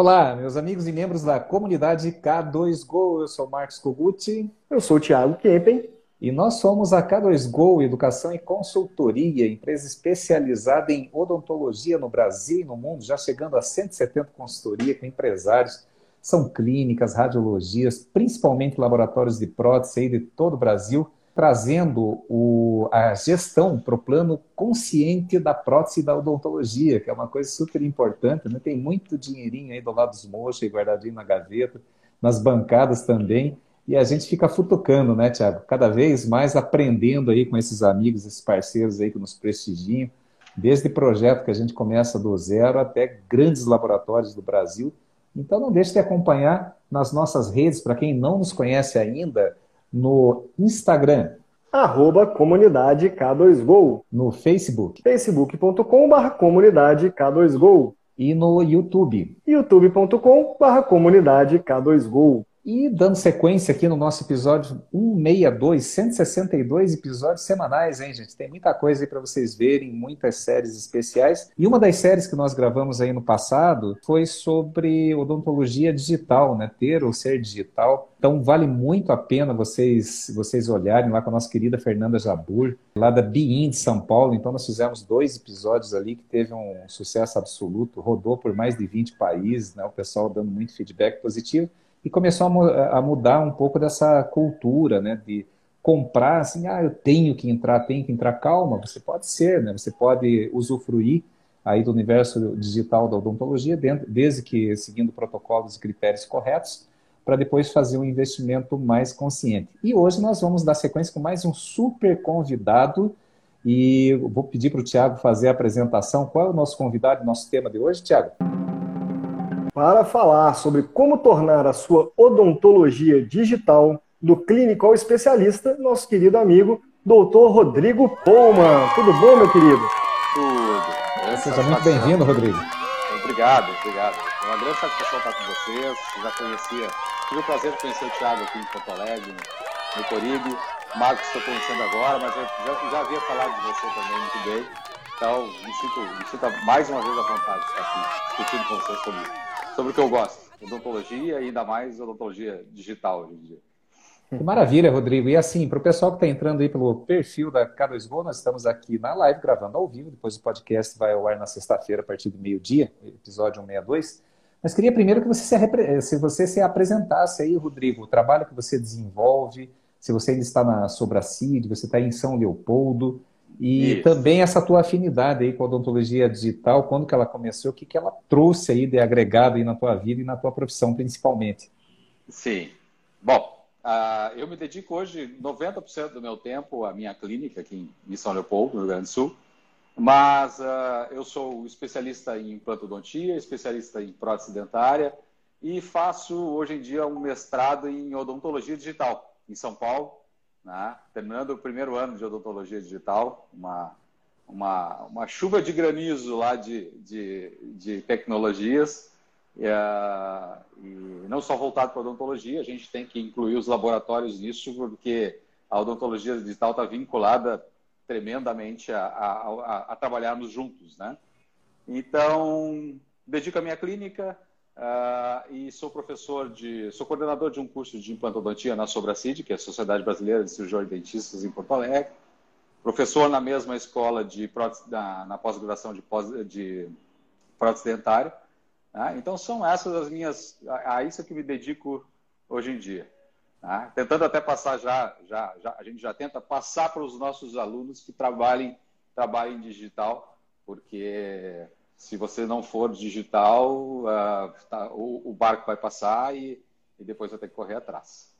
Olá, meus amigos e membros da comunidade K2Go. Eu sou Marcos Koguti. Eu sou o Thiago Kempen. E nós somos a K2Go Educação e Consultoria, empresa especializada em odontologia no Brasil e no mundo, já chegando a 170 consultoria com empresários. São clínicas, radiologias, principalmente laboratórios de prótese aí de todo o Brasil trazendo o, a gestão para o plano consciente da prótese da odontologia, que é uma coisa super importante. Né? Tem muito dinheirinho aí do lado dos mochos guardadinho na gaveta, nas bancadas também. E a gente fica futucando, né, Tiago? Cada vez mais aprendendo aí com esses amigos, esses parceiros aí que nos prestigiam, desde projeto que a gente começa do zero até grandes laboratórios do Brasil. Então não deixe de acompanhar nas nossas redes, para quem não nos conhece ainda, no Instagram. Arroba comunidade K2Go. No Facebook. facebook.com.br comunidade K2Go. E no YouTube. youtube.com.br comunidade K2Go. E dando sequência aqui no nosso episódio 162, 162 episódios semanais, hein, gente? Tem muita coisa aí para vocês verem, muitas séries especiais. E uma das séries que nós gravamos aí no passado foi sobre odontologia digital, né? Ter ou ser digital. Então vale muito a pena vocês vocês olharem lá com a nossa querida Fernanda Jabur, lá da Bein de São Paulo. Então nós fizemos dois episódios ali que teve um sucesso absoluto, rodou por mais de 20 países, né? O pessoal dando muito feedback positivo e começou a, a, mudar um pouco dessa cultura, né, de comprar assim, ah, eu tenho que entrar, tenho que entrar, calma, você pode ser, né, você pode usufruir aí do universo digital da odontologia, dentro, desde que seguindo protocolos e critérios corretos, para depois fazer um investimento mais consciente. E hoje nós vamos dar sequência com mais um super convidado, e vou pedir para o Tiago fazer a apresentação. Qual é o nosso convidado, nosso tema de hoje, Tiago? Para falar sobre como tornar a sua odontologia digital do clínico ao especialista, nosso querido amigo Dr. Rodrigo Polman. Tudo bom, meu querido? Tudo. Seja muito bem-vindo, Rodrigo. Obrigado, obrigado. É uma grande satisfação estar com vocês. Já conhecia, tive o prazer de conhecer o Thiago aqui em Porto Alegre, no Coribe. Marcos estou conhecendo agora, mas eu já, já havia falado de você também muito bem. Então, me sinto, me sinto mais uma vez à vontade de estar aqui discutindo com vocês sobre isso sobre o que eu gosto, odontologia e ainda mais odontologia digital hoje em dia. Que maravilha, Rodrigo. E assim, para o pessoal que está entrando aí pelo perfil da K2Go, nós estamos aqui na live gravando ao vivo, depois o podcast vai ao ar na sexta-feira a partir do meio-dia, episódio 162. Mas queria primeiro que você se, se você se apresentasse aí, Rodrigo, o trabalho que você desenvolve, se você ainda está na Sobracid, você está em São Leopoldo, e Isso. também essa tua afinidade aí com a odontologia digital, quando que ela começou, o que, que ela trouxe aí de agregado aí na tua vida e na tua profissão principalmente? Sim. Bom, uh, eu me dedico hoje 90% do meu tempo à minha clínica aqui em São Leopoldo, no Rio Grande do Sul. Mas uh, eu sou especialista em implantodontia, especialista em prótese dentária e faço hoje em dia um mestrado em odontologia digital em São Paulo né? terminando o primeiro ano de odontologia digital, uma, uma, uma chuva de granizo lá de, de, de tecnologias, e, uh, e não só voltado para odontologia, a gente tem que incluir os laboratórios nisso, porque a odontologia digital está vinculada tremendamente a, a, a, a trabalharmos juntos. Né? Então, dedico a minha clínica, Uh, e sou professor de, sou coordenador de um curso de implantodontia na Sobracid, que é a Sociedade Brasileira de Cirurgiões e Dentistas em Porto Alegre. Professor na mesma escola de prótese, na, na pós-graduação de, pós, de prótese dentária. Né? Então são essas as minhas, a, a, isso que me dedico hoje em dia. Né? Tentando até passar já, já, já, a gente já tenta passar para os nossos alunos que trabalhem, trabalhem digital, porque se você não for digital, uh, tá, o, o, barco vai passar e, e depois vai ter que correr atrás.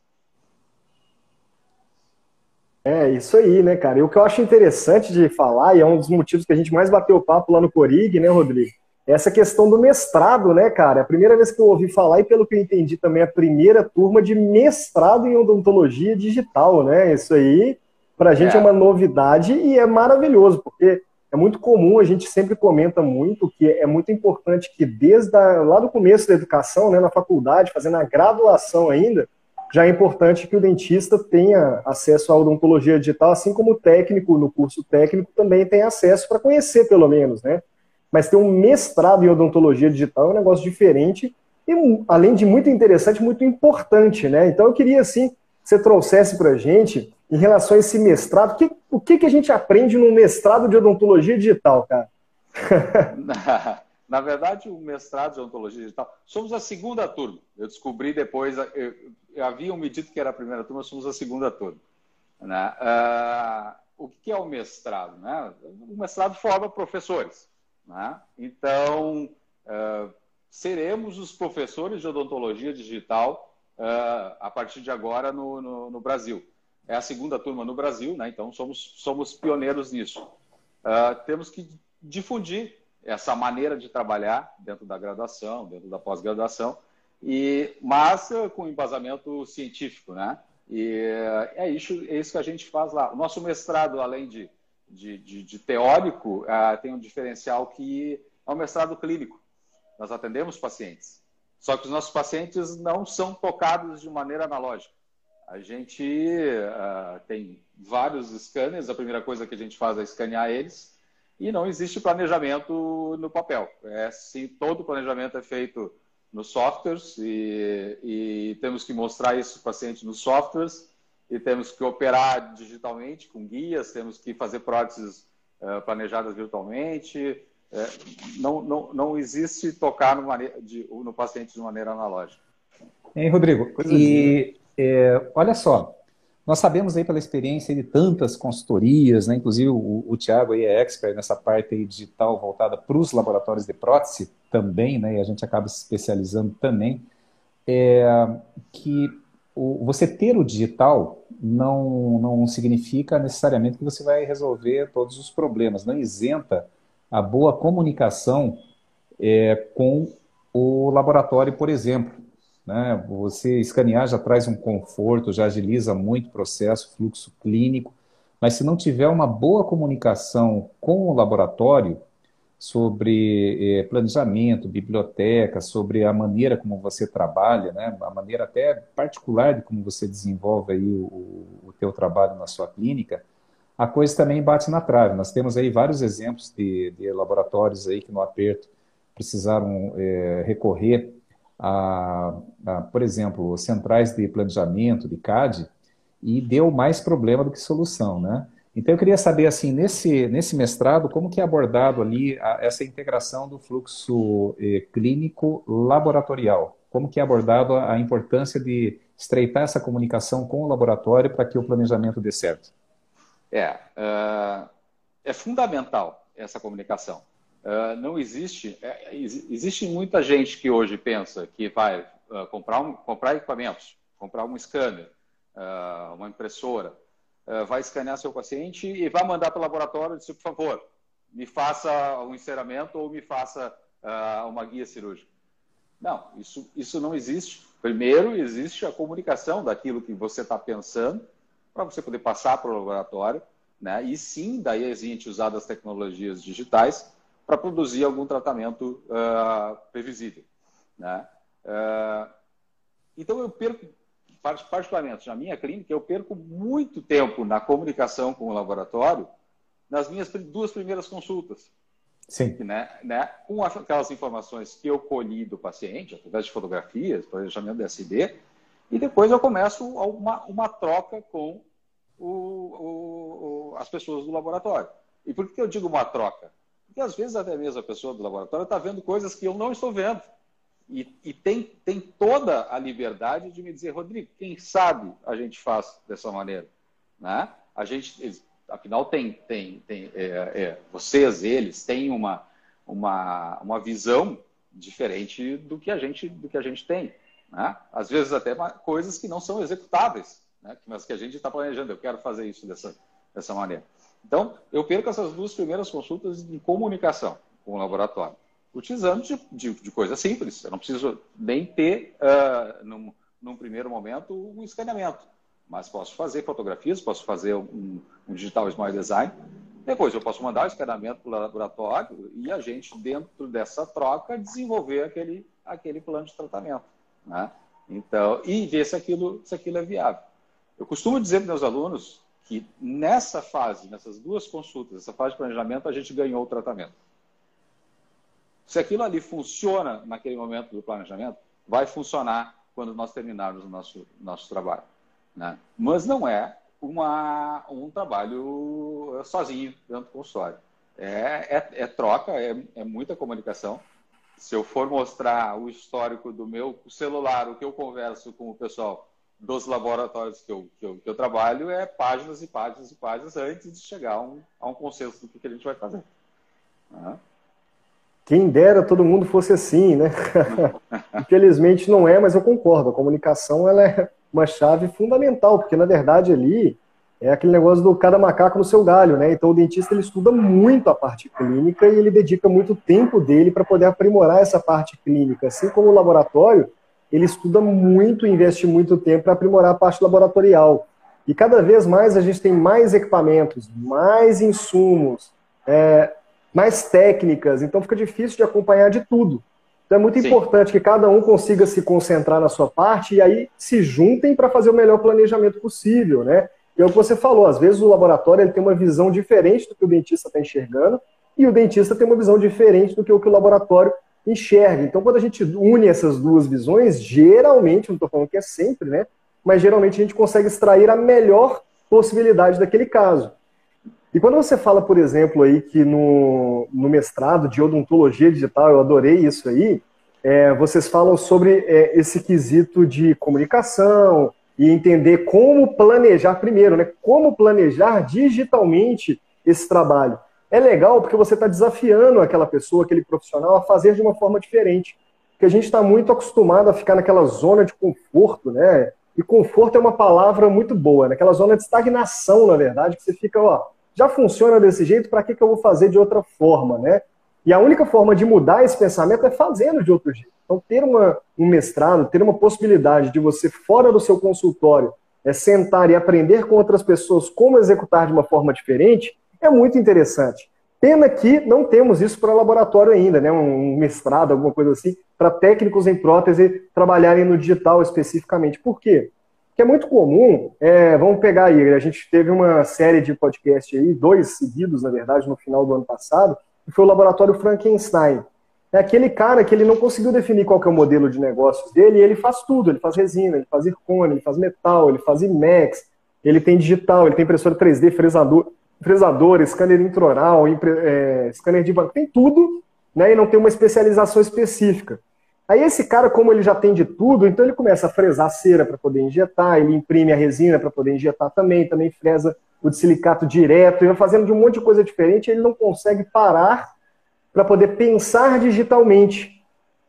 É, isso aí, né, cara? E o que eu acho interessante de falar, e é um dos motivos que a gente mais bateu papo lá no Corig, né, Rodrigo? É essa questão do mestrado, né, cara? É a primeira vez que eu ouvi falar, e pelo que eu entendi também, a primeira turma de mestrado em odontologia digital, né? Isso aí, pra gente é, é uma novidade e é maravilhoso, porque é muito comum, a gente sempre comenta muito que é muito importante que desde a, lá do começo da educação, né, na faculdade, fazendo a graduação ainda, já é importante que o dentista tenha acesso à odontologia digital, assim como o técnico no curso técnico também tem acesso para conhecer pelo menos, né? Mas ter um mestrado em odontologia digital é um negócio diferente e, além de muito interessante, muito importante, né? Então, eu queria, assim, que você trouxesse para a gente, em relação a esse mestrado, que, o que, que a gente aprende no mestrado de odontologia digital, cara? Na verdade, o mestrado de odontologia digital, somos a segunda turma. Eu descobri depois, eu, eu haviam me dito que era a primeira turma, somos a segunda turma. Né? Uh, o que é o mestrado? Né? O mestrado forma professores. Né? Então, uh, seremos os professores de odontologia digital uh, a partir de agora no, no, no, Brasil. É a segunda turma no Brasil, né? então somos, somos pioneiros nisso. temos que difundir essa maneira de trabalhar dentro da graduação, dentro da pós-graduação, e mas com embasamento científico, né? E é isso, é isso que a gente faz lá. O nosso mestrado, além de, de, de, de teórico, uh, tem um diferencial que é um mestrado clínico. Nós atendemos pacientes. Só que os nossos pacientes não são tocados de maneira analógica. A gente uh, tem vários scanners, a primeira coisa que a gente faz é escanear eles, e não existe planejamento no papel. É, sim, todo o planejamento é feito nos softwares e, e temos que mostrar isso para o paciente nos softwares e temos que operar digitalmente com guias, temos que fazer próteses uh, planejadas virtualmente. É, não, não, não existe tocar no, de, no paciente de maneira analógica. Hein, Rodrigo? Coisa e é, olha só, nós sabemos aí pela experiência de tantas consultorias, né, inclusive o, o Tiago é expert nessa parte digital voltada para os laboratórios de prótese também, né, e a gente acaba se especializando também, é, que o, você ter o digital não, não significa necessariamente que você vai resolver todos os problemas, não isenta a boa comunicação é, com o laboratório, por exemplo. Né? Você escanear já traz um conforto, já agiliza muito o processo, fluxo clínico, mas se não tiver uma boa comunicação com o laboratório sobre eh, planejamento, biblioteca, sobre a maneira como você trabalha, né? a maneira até particular de como você desenvolve aí o, o teu trabalho na sua clínica, a coisa também bate na trave. Nós temos aí vários exemplos de, de laboratórios aí que no aperto precisaram eh, recorrer a, a, por exemplo, centrais de planejamento, de CAD, e deu mais problema do que solução, né? Então eu queria saber, assim, nesse, nesse mestrado, como que é abordado ali a, essa integração do fluxo eh, clínico laboratorial? Como que é abordado a, a importância de estreitar essa comunicação com o laboratório para que o planejamento dê certo? É, uh, é fundamental essa comunicação. Uh, não existe. É, existe muita gente que hoje pensa que vai uh, comprar, um, comprar equipamentos, comprar um scanner, uh, uma impressora, vai escanear seu paciente e vai mandar para o laboratório e dizer, por favor, me faça um enceramento ou me faça uma guia cirúrgica. Não, isso, isso não existe. Primeiro, existe a comunicação daquilo que você está pensando para você poder passar para o laboratório, né? E sim, daí a gente usar as tecnologias digitais para produzir algum tratamento uh, previsível. Né? Uh, então, eu perco, particularmente na minha clínica, eu perco muito tempo na comunicação com o laboratório nas minhas duas primeiras consultas. Sim. Né, né, com aquelas informações que eu colhi do paciente, através de fotografias, planejamento DSD, e depois eu começo uma, uma troca com o, o, o, as pessoas do laboratório. E por que eu digo uma troca? Porque às vezes até mesmo a pessoa do laboratório está vendo coisas que eu não estou vendo. E, e, tem, tem toda a liberdade de me dizer, Rodrigo, quem sabe a gente faz dessa maneira. Né? A gente, afinal, tem, tem, tem é, é, vocês, eles, têm uma, uma, uma visão diferente do que a gente, do que a gente tem. Né? Às vezes até coisas que não são executáveis, né? mas que a gente está planejando, eu quero fazer isso dessa, dessa maneira. Então, eu perco essas duas primeiras consultas de comunicação com o laboratório, utilizando de, de, de coisas simples. Eu não preciso nem ter, uh, num, num, primeiro momento, um escaneamento, mas posso fazer fotografias, posso fazer um, um digital smart design. Depois eu posso mandar o escaneamento para o laboratório e a gente, dentro dessa troca, desenvolver aquele, aquele plano de tratamento. Né? Então, e ver se aquilo, se aquilo é viável. Eu costumo dizer para meus alunos que nessa fase, nessas duas consultas, essa fase de planejamento, a gente ganhou o tratamento. Se aquilo ali funciona naquele momento do planejamento, vai funcionar quando nós terminarmos o nosso, nosso trabalho. Né? Mas não é uma, um trabalho sozinho dentro do consultório. É, é, é troca, é, é muita comunicação. Se eu for mostrar o histórico do meu celular, o que eu converso com o pessoal dos laboratórios que eu, que eu, que eu trabalho, é páginas e páginas e páginas antes de chegar a um, a um consenso do que, que a gente vai fazer. Uhum. Quem dera todo mundo fosse assim, né? Infelizmente não é, mas eu concordo. A comunicação ela é uma chave fundamental, porque na verdade ali é aquele negócio do cada macaco no seu galho, né? Então o dentista ele estuda muito a parte clínica e ele dedica muito tempo dele para poder aprimorar essa parte clínica. Assim como o laboratório, ele estuda muito e investe muito tempo para aprimorar a parte laboratorial. E cada vez mais a gente tem mais equipamentos, mais insumos, é, mais técnicas, então fica difícil de acompanhar de tudo. Então é muito Sim. importante que cada um consiga se concentrar na sua parte e aí se juntem para fazer o melhor planejamento possível, né? E é o que você falou, às vezes o laboratório ele tem uma visão diferente do que o dentista está enxergando e o dentista tem uma visão diferente do que o que o laboratório enxerga. Então, quando a gente une essas duas visões, geralmente, não estou falando que é sempre, né? Mas geralmente a gente consegue extrair a melhor possibilidade daquele caso. E quando você fala, por exemplo, aí que no, no mestrado de odontologia digital, eu adorei isso aí, é, vocês falam sobre é, esse quesito de comunicação, e entender como planejar primeiro, né? Como planejar digitalmente esse trabalho. É legal porque você está desafiando aquela pessoa, aquele profissional, a fazer de uma forma diferente. Porque a gente está muito acostumado a ficar naquela zona de conforto, né? E conforto é uma palavra muito boa, naquela zona de estagnação, na verdade, que você fica, ó, já funciona desse jeito, para que, que eu vou fazer de outra forma, né? E a única forma de mudar esse pensamento é fazendo de outro jeito. Então, ter uma, um mestrado, ter uma possibilidade de você, fora do seu consultório, é sentar e aprender com outras pessoas como executar de uma forma diferente, é muito interessante. Pena que não temos isso para laboratório ainda, né? um mestrado, alguma coisa assim, para técnicos em prótese trabalharem no digital especificamente. Por quê? Porque é muito comum, é, vamos pegar aí, a gente teve uma série de podcast aí, dois seguidos, na verdade, no final do ano passado, que foi o laboratório Frankenstein. É aquele cara que ele não conseguiu definir qual é o modelo de negócios dele, e ele faz tudo, ele faz resina, ele faz zircone, ele faz metal, ele faz IMAX, ele tem digital, ele tem impressora 3D, fresador, fresador scanner intraoral, é, scanner de banco, tem tudo, né, e não tem uma especialização específica. Aí esse cara, como ele já tem de tudo, então ele começa a fresar cera para poder injetar, ele imprime a resina para poder injetar também, também fresa o silicato direto, e vai fazendo de um monte de coisa diferente, ele não consegue parar para poder pensar digitalmente.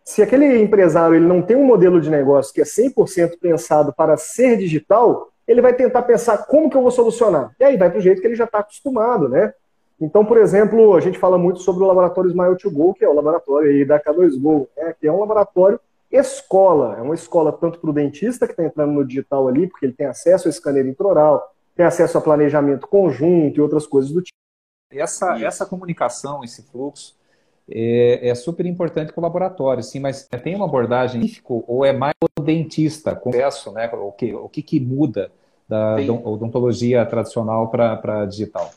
Se aquele empresário ele não tem um modelo de negócio que é 100% pensado para ser digital, ele vai tentar pensar como que eu vou solucionar. E aí vai para o jeito que ele já está acostumado, né? Então, por exemplo, a gente fala muito sobre o laboratório Smile to Go, que é o laboratório aí da K2Go, né? que é um laboratório escola. É uma escola tanto para o dentista que está entrando no digital ali, porque ele tem acesso ao scanner intraoral, tem acesso a planejamento conjunto e outras coisas do tipo. Essa, essa comunicação, esse fluxo, é, é, super importante para o laboratório, sim, mas tem uma abordagem ou é mais o dentista, confesso, né? O que, o que, que muda da tem. odontologia tradicional para digital?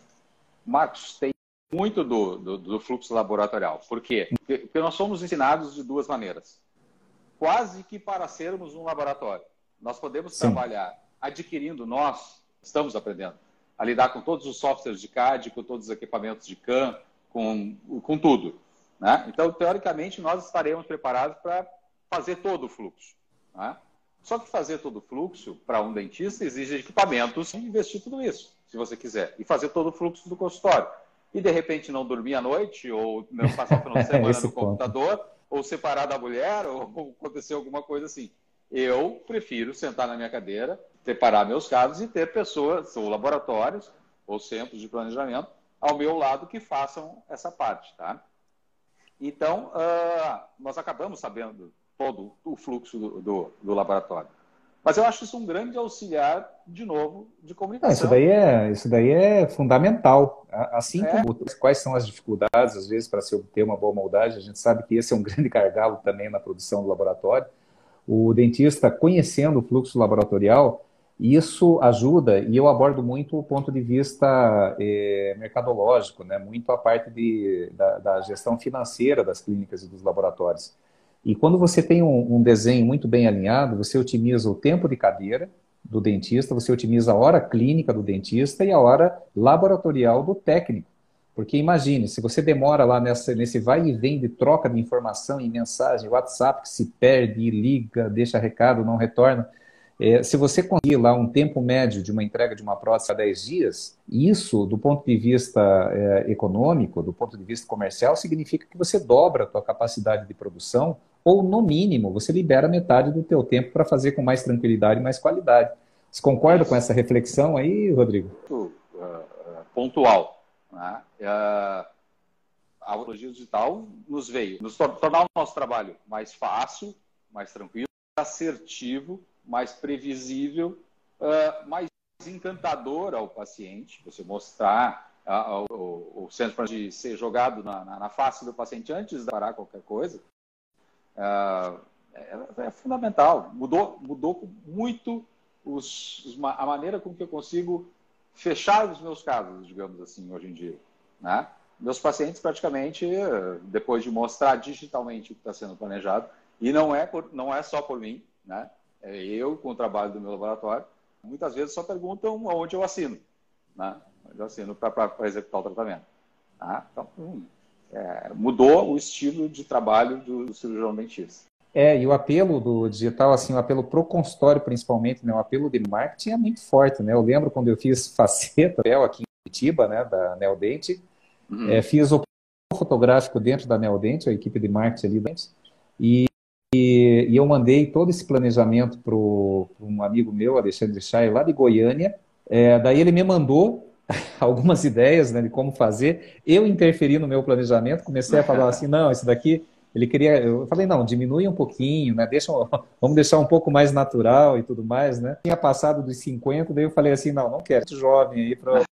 Marcos, tem muito do, do, do, fluxo laboratorial. Por quê? Porque nós somos ensinados de duas maneiras. Quase que para sermos um laboratório. Nós podemos sim. trabalhar adquirindo nós estamos aprendendo a lidar com todos os softwares de CAD, com todos os equipamentos de CAM, com, com tudo. Né? Então, teoricamente, nós estaremos preparados para fazer todo o fluxo. Né? Só que fazer todo o fluxo para um dentista exige equipamentos e investir tudo isso, se você quiser, e fazer todo o fluxo do consultório. E de repente não dormir à noite, ou não passar o final de semana no computador, ou separar da mulher, ou acontecer alguma coisa assim. Eu prefiro sentar na minha cadeira, separar meus casos e ter pessoas, ou laboratórios, ou centros de planejamento, ao meu lado que façam essa parte, tá? Então, uh, nós acabamos sabendo todo o fluxo do, do, do, laboratório. Mas eu acho isso um grande auxiliar, de novo, de comunicação. Não, isso, daí é, isso daí é fundamental. Assim é. como quais são as dificuldades, às vezes, para se obter uma boa moldagem, a gente sabe que esse é um grande gargalo também na produção do laboratório. O dentista, conhecendo o fluxo laboratorial, isso ajuda, e eu abordo muito o ponto de vista é, mercadológico, né? muito a parte de, da, da, gestão financeira das clínicas e dos laboratórios. E quando você tem um, um desenho muito bem alinhado, você otimiza o tempo de cadeira do dentista, você otimiza a hora clínica do dentista e a hora laboratorial do técnico. Porque imagine, se você demora lá nessa, nesse vai e vem de troca de informação em mensagem, WhatsApp que se perde, liga, deixa recado, não retorna. É, se você conseguir lá um tempo médio de uma entrega de uma prótese a 10 dias, isso, do ponto de vista é, econômico, do ponto de vista comercial, significa que você dobra a sua capacidade de produção, ou, no mínimo, você libera metade do teu tempo para fazer com mais tranquilidade e mais qualidade. Você concorda com essa reflexão aí, Rodrigo? Uh, uh, pontual. Né? Uh, a oncologia digital nos veio nos tornar o nosso trabalho mais fácil, mais tranquilo, assertivo, mais previsível, uh, mais encantador ao paciente. Você mostrar o, centro de ser jogado na, na, na, face do paciente antes de parar qualquer coisa é, é, fundamental. Mudou, mudou muito os, os, a maneira com que eu consigo fechar os meus casos, digamos assim, hoje em dia. Né? Meus pacientes, praticamente, depois de mostrar digitalmente o que está sendo planejado, e não é, por, não é só por mim, né? é eu com o trabalho do meu laboratório, muitas vezes só perguntam onde eu assino. Né? Eu assino para executar o tratamento. Tá? Então, hum, é, mudou o estilo de trabalho do, do cirurgião dentista. É, e o apelo do digital, assim, o apelo pro consultório principalmente, né, o apelo de marketing é muito forte, né? Eu lembro quando eu fiz faceta aqui em Curitiba, né, da Neodente, uhum. é, fiz o fotográfico dentro da Neodente, a equipe de marketing ali dentro, e, e, e eu mandei todo esse planejamento para um amigo meu, Alexandre Chay, lá de Goiânia, é, daí ele me mandou algumas ideias né, de como fazer, eu interferi no meu planejamento, comecei a falar assim, não, isso daqui ele queria, eu falei, não, diminui um pouquinho, né? Deixa, vamos deixar um pouco mais natural e tudo mais, né? Tinha passado dos 50, daí eu falei assim, não, não quero jovem aí para o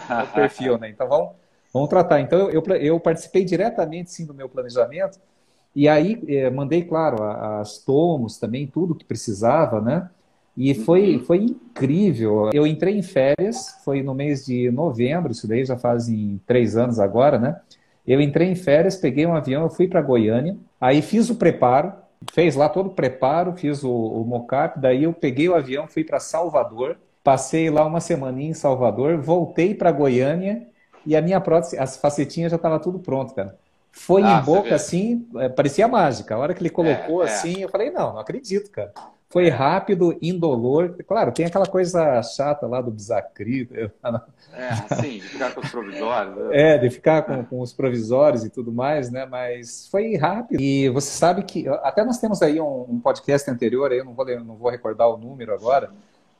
perfil, né? Então vamos, vamos tratar. Então eu, eu participei diretamente sim do meu planejamento e aí eh, mandei, claro, as tomos também, tudo que precisava, né? E foi, uhum. foi incrível. Eu entrei em férias, foi no mês de novembro, isso daí já fazem três anos agora, né? Eu entrei em férias, peguei um avião, eu fui para Goiânia, aí fiz o preparo, fez lá todo o preparo, fiz o, o mocap, daí eu peguei o avião, fui para Salvador, passei lá uma semaninha em Salvador, voltei para Goiânia e a minha prótese, as facetinhas já estava tudo pronto, cara. Foi ah, em boca assim, é, parecia mágica. A hora que ele colocou é, é. assim, eu falei, não, não acredito, cara. Foi rápido, indolor. Claro, tem aquela coisa chata lá do desacrito. É, sim, de ficar com os provisórios. Né? É, de ficar com, com, os provisórios e tudo mais, né? Mas foi rápido. E você sabe que. Até nós temos aí um, um podcast anterior, aí eu não vou, não vou recordar o número agora,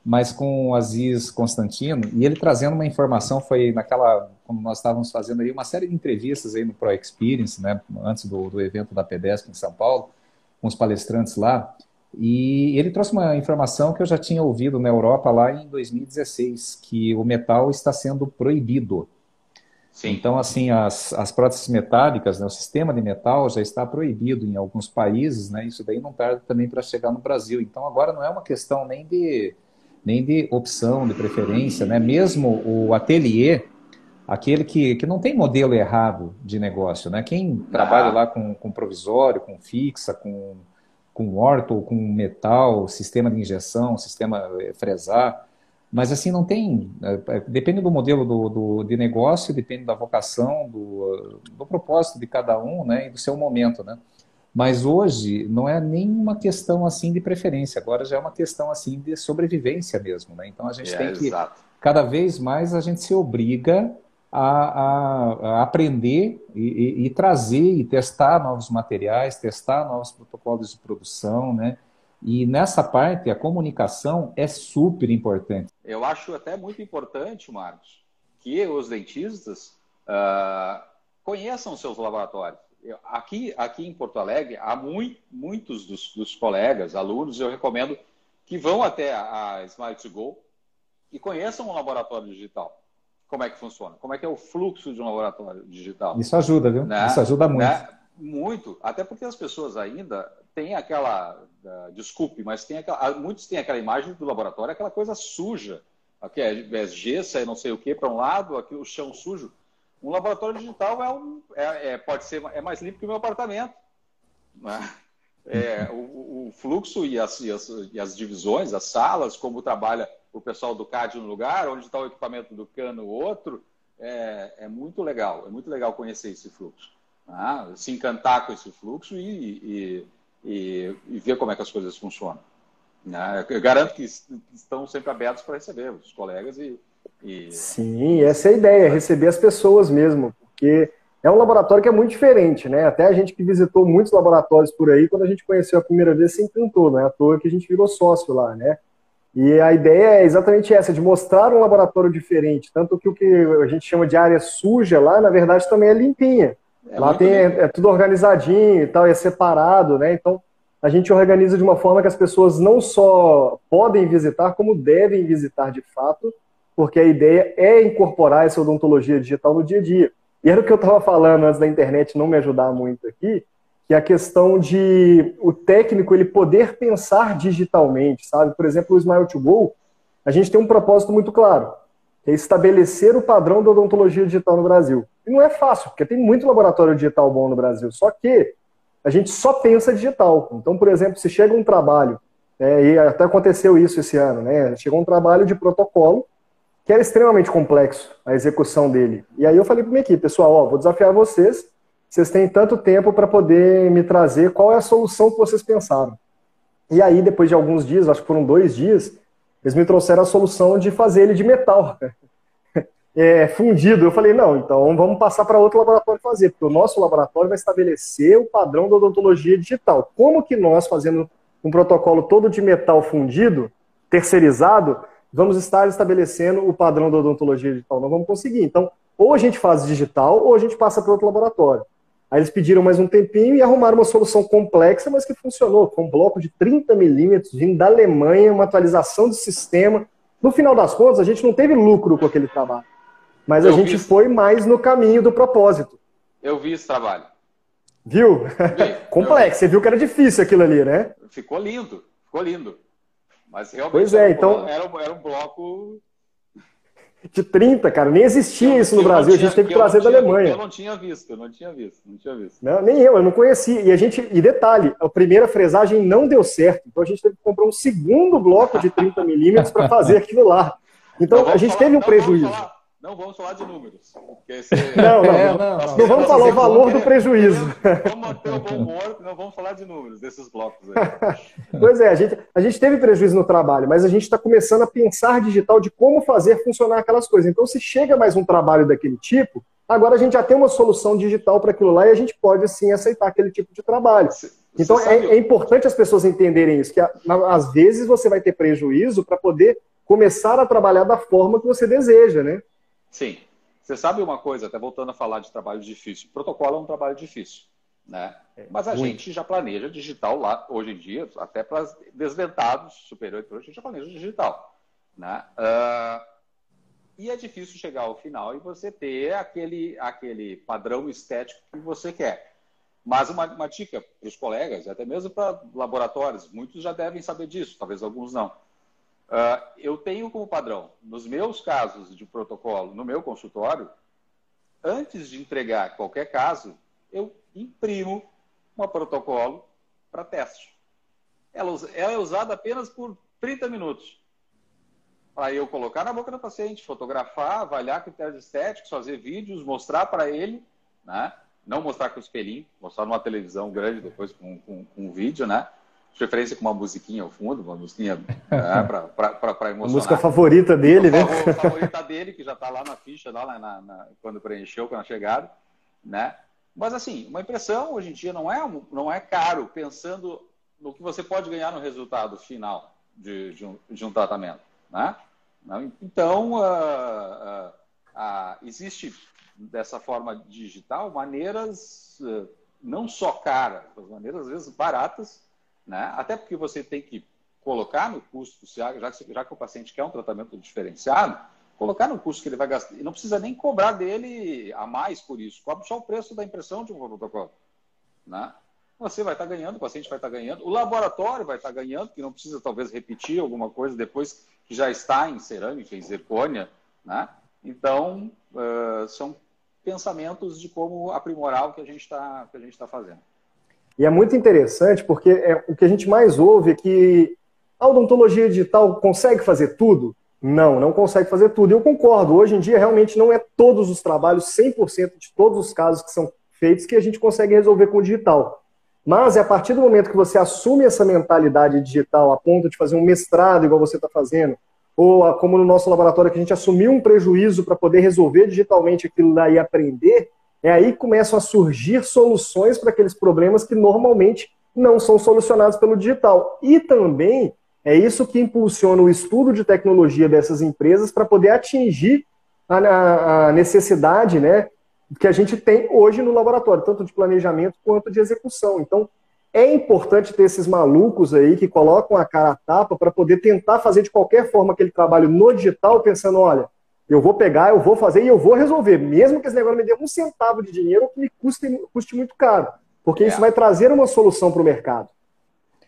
mas com o Aziz Constantino, e ele trazendo uma informação, foi naquela. Quando nós estávamos fazendo aí uma série de entrevistas aí no Pro Experience, né? Antes do, do evento da PEDESP em São Paulo, com os palestrantes lá. E ele trouxe uma informação que eu já tinha ouvido na Europa lá em 2016, que o metal está sendo proibido. Sim. Então, assim, as, as próteses metálicas, né, o sistema de metal já está proibido em alguns países, né, isso daí não tarda também para chegar no Brasil. Então, agora não é uma questão nem de, nem de opção, de preferência, né, mesmo o ateliê, aquele que, que não tem modelo errado de negócio, né, quem trabalha ah. lá com, com provisório, com fixa, com com orto, com metal, sistema de injeção, sistema eh, fresar, mas assim não tem, é, depende do modelo do, do, de negócio, depende da vocação, do, do propósito de cada um, né, e do seu momento, né. Mas hoje não é nenhuma questão assim de preferência, agora já é uma questão assim de sobrevivência mesmo, né. Então a gente é, tem que exato. cada vez mais a gente se obriga a, a, a aprender e, e, e, trazer e testar novos materiais, testar novos protocolos de produção, né? E nessa parte, a comunicação é super importante. Eu acho até muito importante, Marcos, que os dentistas uh, conheçam seus laboratórios. Eu, aqui, aqui em Porto Alegre, há muito, muitos dos, dos, colegas, alunos, eu recomendo que vão até a, a Smile to Go e conheçam o laboratório digital como é que funciona, como é que é o fluxo de um laboratório digital. Isso ajuda, viu? Né? Isso ajuda muito. Né? Muito, até porque as pessoas ainda têm aquela, desculpe, mas tem aquela, muitos têm aquela imagem do laboratório, aquela coisa suja, aqui é, é gesso, é não sei o que para um lado, aqui o chão sujo. Um laboratório digital é um, é, é, pode ser é mais limpo que o meu apartamento. Né? é, o, o, fluxo e as, e as, e, as, divisões, as salas, como trabalha o pessoal do CAD no lugar, onde está o equipamento do CAN no outro, é, é, muito legal. É muito legal conhecer esse fluxo. Tá? Se encantar com esse fluxo e, e, e, ver como é que as coisas funcionam. Né? Eu garanto que estão sempre abertos para receber os colegas e, e... Sim, essa é a ideia, receber as pessoas mesmo, porque é um laboratório que é muito diferente, né? Até a gente que visitou muitos laboratórios por aí, quando a gente conheceu a primeira vez, se encantou, não é à toa que a gente virou sócio lá, né? E a ideia é exatamente essa, de mostrar um laboratório diferente, tanto que o que a gente chama de área suja lá, na verdade, também é limpinha. É lá tem, é, é, tudo organizadinho e tal, é separado, né? Então, a gente organiza de uma forma que as pessoas não só podem visitar, como devem visitar de fato, porque a ideia é incorporar essa odontologia digital no dia a dia. E era o que eu estava falando antes da internet não me ajudar muito aqui, que é a questão de o técnico ele poder pensar digitalmente, sabe? Por exemplo, o Smile to Go, a gente tem um propósito muito claro, que é estabelecer o padrão da odontologia digital no Brasil. E não é fácil, porque tem muito laboratório digital bom no Brasil, só que a gente só pensa digital. Então, por exemplo, se chega um trabalho, é, e até aconteceu isso esse ano, né? Chegou um trabalho de protocolo que era extremamente complexo a execução dele. E aí eu falei para minha equipe, pessoal, ó, vou desafiar vocês, vocês têm tanto tempo para poder me trazer qual é a solução que vocês pensaram. E aí, depois de alguns dias, acho que foram dois dias, eles me trouxeram a solução de fazer ele de metal. É, fundido. Eu falei, não, então vamos passar para outro laboratório fazer, porque o nosso laboratório vai estabelecer o padrão da odontologia digital. Como que nós, fazendo um protocolo todo de metal fundido, terceirizado, vamos estar estabelecendo o padrão da odontologia digital. Não vamos conseguir. Então, ou a gente faz digital, ou a gente passa para outro laboratório. Aí eles pediram mais um tempinho e arrumaram uma solução complexa, mas que funcionou. Foi um bloco de 30 milímetros, vindo da Alemanha, uma atualização do sistema. No final das contas, a gente não teve lucro com aquele trabalho. Mas Eu a gente vi... foi mais no caminho do propósito. Eu vi esse trabalho. Viu? Complexo. Você viu que era difícil aquilo ali, né? Ficou lindo. Ficou lindo. Mas realmente pois é, era, então... era, era um bloco de 30, cara. Nem existia isso no Brasil, tinha, a gente teve que trazer da Alemanha. Eu não tinha visto, eu não tinha visto, não tinha visto. Não, nem eu, eu não conhecia. E a gente, e detalhe, a primeira fresagem não deu certo, então a gente teve que comprar um segundo bloco de 30 milímetros para fazer aquilo lá. Então a gente falar, teve um prejuízo. Falar, não vamos falar de números. Esse... Não, não, é, não, não, não, vamos falar o valor do prejuízo. Vamos manter o bom humor, não vamos falar de números desses blocos aí. Pois é, a gente, a gente teve prejuízo no trabalho, mas a gente está começando a pensar digital de como fazer funcionar aquelas coisas. Então, se chega mais um trabalho daquele tipo, agora a gente já tem uma solução digital para aquilo lá e a gente pode sim aceitar aquele tipo de trabalho. Então, é, é importante as pessoas entenderem isso, que às vezes você vai ter prejuízo para poder começar a trabalhar da forma que você deseja, né? Sim. Você sabe uma coisa, até voltando a falar de trabalho difícil. Protocolo é um trabalho difícil. Né? É, Mas a muito. gente já planeja digital lá, hoje em dia, até para desventados superiores, a gente já planeja digital. Né? Uh, e é difícil chegar ao final e você ter aquele, aquele padrão estético que você quer. Mas uma, uma dica para os colegas, até mesmo para laboratórios, muitos já devem saber disso, talvez alguns não. Uh, eu tenho como padrão, nos meus casos de protocolo, no meu consultório, antes de entregar qualquer caso, eu imprimo um protocolo para teste. Ela, ela é usada apenas por 30 minutos. Para eu colocar na boca do paciente, fotografar, avaliar critérios estéticos, fazer vídeos, mostrar para ele, né? não mostrar com o espelhinho, mostrar numa televisão grande depois com, com, com um vídeo, né? Preferência com uma musiquinha ao fundo, uma musiquinha né, para emocionar. A música favorita dele, o, né? A favorita dele, que já está lá na ficha, lá na, na, quando preencheu, quando chegada, né? Mas assim, uma impressão hoje em dia não é, não é caro, pensando no que você pode ganhar no resultado final de, de, um, de um tratamento, né? Então, uh, uh, uh, existe dessa forma digital maneiras não só caras, mas maneiras às vezes baratas né? Até porque você tem que colocar no custo, já, já que o paciente quer um tratamento diferenciado, colocar no custo que ele vai gastar. E não precisa nem cobrar dele a mais por isso. Cobre só o preço da impressão de um protocolo. Né? Você vai estar ganhando, o paciente vai estar ganhando, o laboratório vai estar ganhando, que não precisa talvez repetir alguma coisa depois que já está em cerâmica, em zircônia. Né? Então, uh, são pensamentos de como aprimorar o que a gente está tá fazendo. E é muito interessante porque é, o que a gente mais ouve é que a odontologia digital consegue fazer tudo? Não, não consegue fazer tudo. Eu concordo, hoje em dia realmente não é todos os trabalhos, 100% de todos os casos que são feitos que a gente consegue resolver com o digital. Mas é a partir do momento que você assume essa mentalidade digital a ponto de fazer um mestrado igual você está fazendo, ou como no nosso laboratório que a gente assumiu um prejuízo para poder resolver digitalmente aquilo daí e aprender, é aí começam a surgir soluções para aqueles problemas que normalmente não são solucionados pelo digital. E também é isso que impulsiona o estudo de tecnologia dessas empresas para poder atingir a, a, necessidade né, que a gente tem hoje no laboratório, tanto de planejamento quanto de execução. Então, é importante ter esses malucos aí que colocam a cara a tapa para poder tentar fazer de qualquer forma aquele trabalho no digital, pensando, olha, eu vou pegar, eu vou fazer e eu vou resolver, mesmo que esse negócio me dê um centavo de dinheiro que me custe, custe muito caro, porque é. isso vai trazer uma solução para o mercado.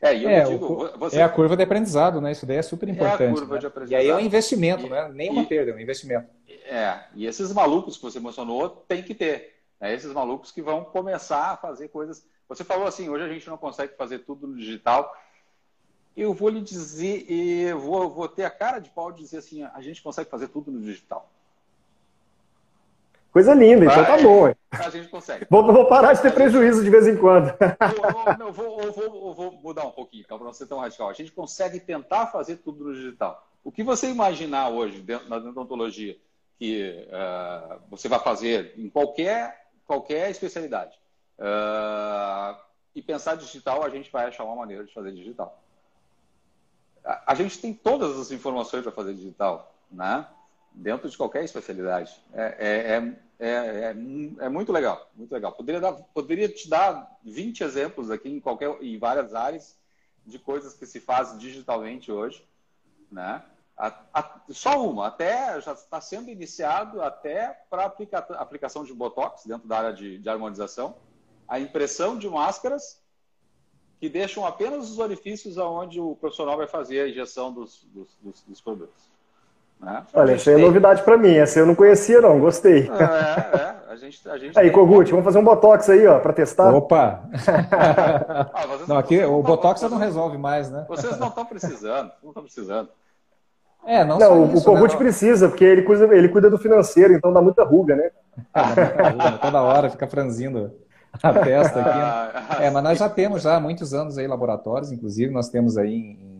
É, eu é, digo, você... é a curva de aprendizado, né? Isso daí é super importante. É a curva né? de aprendizado. E aí é um investimento, e, né? Nem uma e, perda, é um investimento. É, e esses malucos que você mencionou tem que ter. Né? Esses malucos que vão começar a fazer coisas. Você falou assim, hoje a gente não consegue fazer tudo no digital. Eu vou lhe dizer, eu vou, vou ter a cara de pau de dizer assim, a gente consegue fazer tudo no digital. Coisa linda, então tá bom. A gente consegue. Vou, vou parar de ter prejuízo de vez em quando. Vou, vou, vou, vou mudar um pouquinho, então, para não ser tão radical. A gente consegue tentar fazer tudo no digital. O que você imaginar hoje dentro, na odontologia que uh, você vai fazer em qualquer, qualquer especialidade uh, e pensar digital, a gente vai achar uma maneira de fazer digital. A, gente tem todas as informações para fazer digital, né? dentro de qualquer especialidade. É, é, é, é, é, muito legal, muito legal. Poderia, dar, poderia te dar 20 exemplos aqui em, qualquer, em várias áreas de coisas que se fazem digitalmente hoje. Né? A, a, só uma, até já está sendo iniciado até para aplica, aplicação de Botox dentro da área de, de harmonização, a impressão de máscaras que deixam apenas os orifícios aonde o profissional vai fazer a injeção dos, dos, dos, dos produtos. Né? Olha, isso é novidade para mim. Essa eu não conhecia, não. Gostei. É, é. A gente, a gente aí, tem... Kogut, vamos fazer um Botox aí, ó, para testar. Opa! ah, não, aqui o Botox não, não resolve mais, né? Vocês não estão precisando, não estão precisando. É, não, não o, isso, o Kogut né? precisa, porque ele cuida, ele cuida do financeiro, então dá muita ruga, né? Ah, muita ruga, toda hora fica franzindo a testa aqui. Né? Ah, é, mas nós já temos já há muitos anos aí laboratórios, inclusive nós temos aí em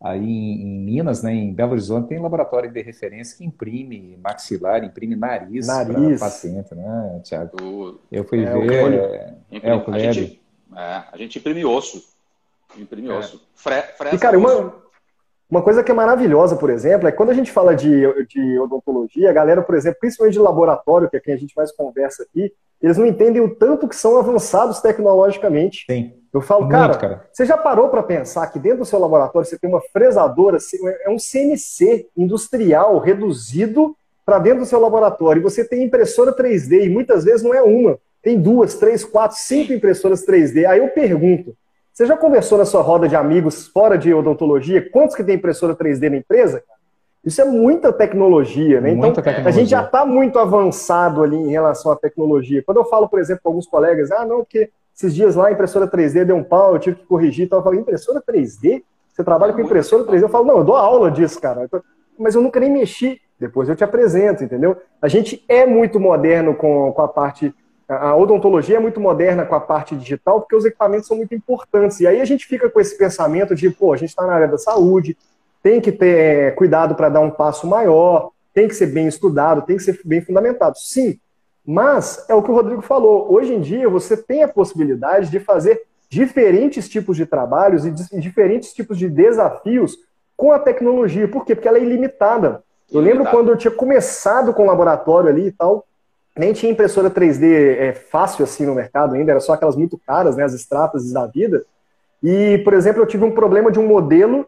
aí em, Minas, né, em Belo Horizonte, tem laboratório de referência que imprime maxilar, imprime nariz, nariz. para paciente, né, Tiago? Eu fui é, ver. O é, é, o a, gente, é, a gente imprime osso. Imprime é. osso. Fre, e, cara, uma, uma coisa que é maravilhosa, por exemplo, é quando a gente fala de, de odontologia, a galera, por exemplo, principalmente de laboratório, que é quem a gente mais conversa aqui, eles não entendem o tanto que são avançados tecnologicamente. Sim. Eu falo, Muito, cara, cara, você já parou para pensar que dentro do seu laboratório você tem uma fresadora, é um CNC industrial reduzido para dentro do seu laboratório. E você tem impressora 3D, e muitas vezes não é uma, tem duas, três, quatro, cinco impressoras 3D. Aí eu pergunto, você já conversou na sua roda de amigos fora de odontologia? Quantos que tem impressora 3D na empresa? Isso é muita tecnologia, né? Muita então, tecnologia. a gente já está muito avançado ali em relação à tecnologia. Quando eu falo, por exemplo, com alguns colegas, ah, não, porque esses dias lá a impressora 3D deu um pau, eu tive que corrigir. Então eu falei, impressora 3D? Você trabalha com impressora 3D? Eu falo, não, eu dou aula disso, cara. Mas eu nunca nem mexi. Depois eu te apresento, entendeu? A gente é muito moderno com, com a parte. A odontologia é muito moderna com a parte digital, porque os equipamentos são muito importantes. E aí a gente fica com esse pensamento de, pô, a gente está na área da saúde, tem que ter é, cuidado para dar um passo maior, tem que ser bem estudado, tem que ser bem fundamentado. Sim, mas é o que o Rodrigo falou. Hoje em dia você tem a possibilidade de fazer diferentes tipos de trabalhos e diferentes tipos de desafios com a tecnologia. Por quê? Porque ela é ilimitada. Eu lembro quando eu tinha começado com o laboratório ali e tal, nem tinha impressora 3D é, fácil assim no mercado ainda, era só aquelas muito caras, né, as extratas da vida. E, por exemplo, eu tive um problema de um modelo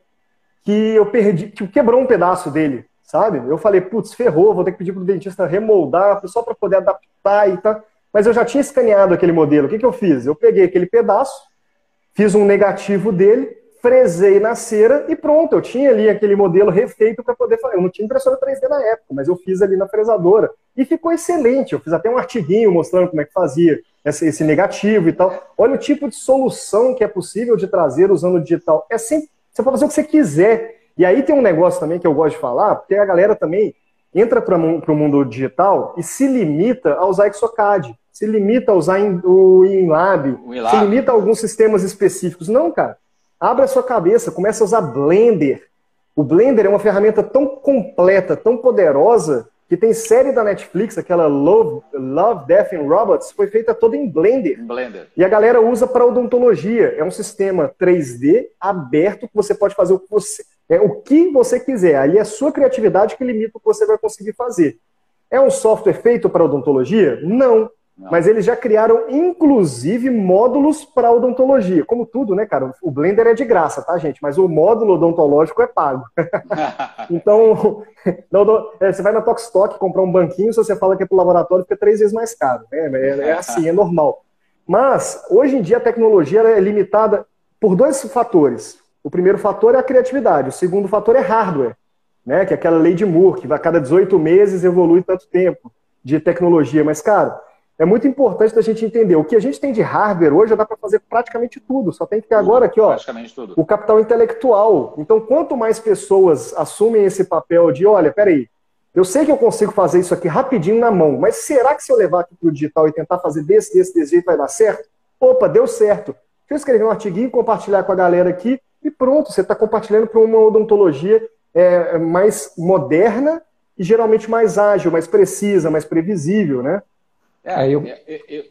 que eu perdi, que quebrou um pedaço dele sabe? Eu falei, putz, ferrou, vou ter que pedir para o dentista remoldar, só para poder adaptar e tal. Mas eu já tinha escaneado aquele modelo. O que, que eu fiz? Eu peguei aquele pedaço, fiz um negativo dele, fresei na cera e pronto, eu tinha ali aquele modelo refeito para poder fazer. Eu não tinha impressora 3D na época, mas eu fiz ali na fresadora. E ficou excelente. Eu fiz até um artiguinho mostrando como é que fazia. esse negativo e tal. Olha o tipo de solução que é possível de trazer usando o digital. É sempre, você pode fazer o que você quiser. E aí tem um negócio também que eu gosto de falar, porque a galera também entra para o mundo digital e se limita a usar Exocad, se limita a usar o InLab, se limita a alguns sistemas específicos. Não, cara. Abra a sua cabeça, começa a usar Blender. O Blender é uma ferramenta tão completa, tão poderosa, que tem série da Netflix, aquela Love, Love Death and Robots, foi feita toda em Blender. Blender. E a galera usa para odontologia. É um sistema 3D aberto que você pode fazer o que você, é, o que você quiser. Aí é a sua criatividade que limita o que você vai conseguir fazer. É um software feito para odontologia? Não. Mas eles já criaram, inclusive, módulos para odontologia. Como tudo, né, cara? O Blender é de graça, tá, gente? Mas o módulo odontológico é pago. então, é, você vai na Tokstok comprar um banquinho, se você fala que é para o laboratório, fica três vezes mais caro. Né? É, é assim, é normal. Mas, hoje em dia, a tecnologia é limitada por dois fatores. O primeiro fator é a criatividade, o segundo fator é hardware, né? que é aquela lei de Moore, que a cada 18 meses evolui tanto tempo de tecnologia. Mas, cara é muito importante da gente entender. O que a gente tem de hardware hoje já dá para fazer praticamente tudo. Só tem que ter tudo, agora aqui, ó, o capital intelectual. Então, quanto mais pessoas assumem esse papel de, olha, peraí, eu sei que eu consigo fazer isso aqui rapidinho na mão, mas será que se eu levar aqui para o digital e tentar fazer desse, desse, desse jeito vai dar certo? Opa, deu certo. Deixa eu escrever um artiguinho, compartilhar com a galera aqui e pronto, você está compartilhando para uma odontologia é, mais moderna e geralmente mais ágil, mais precisa, mais previsível, né? É, eu... Eu, eu...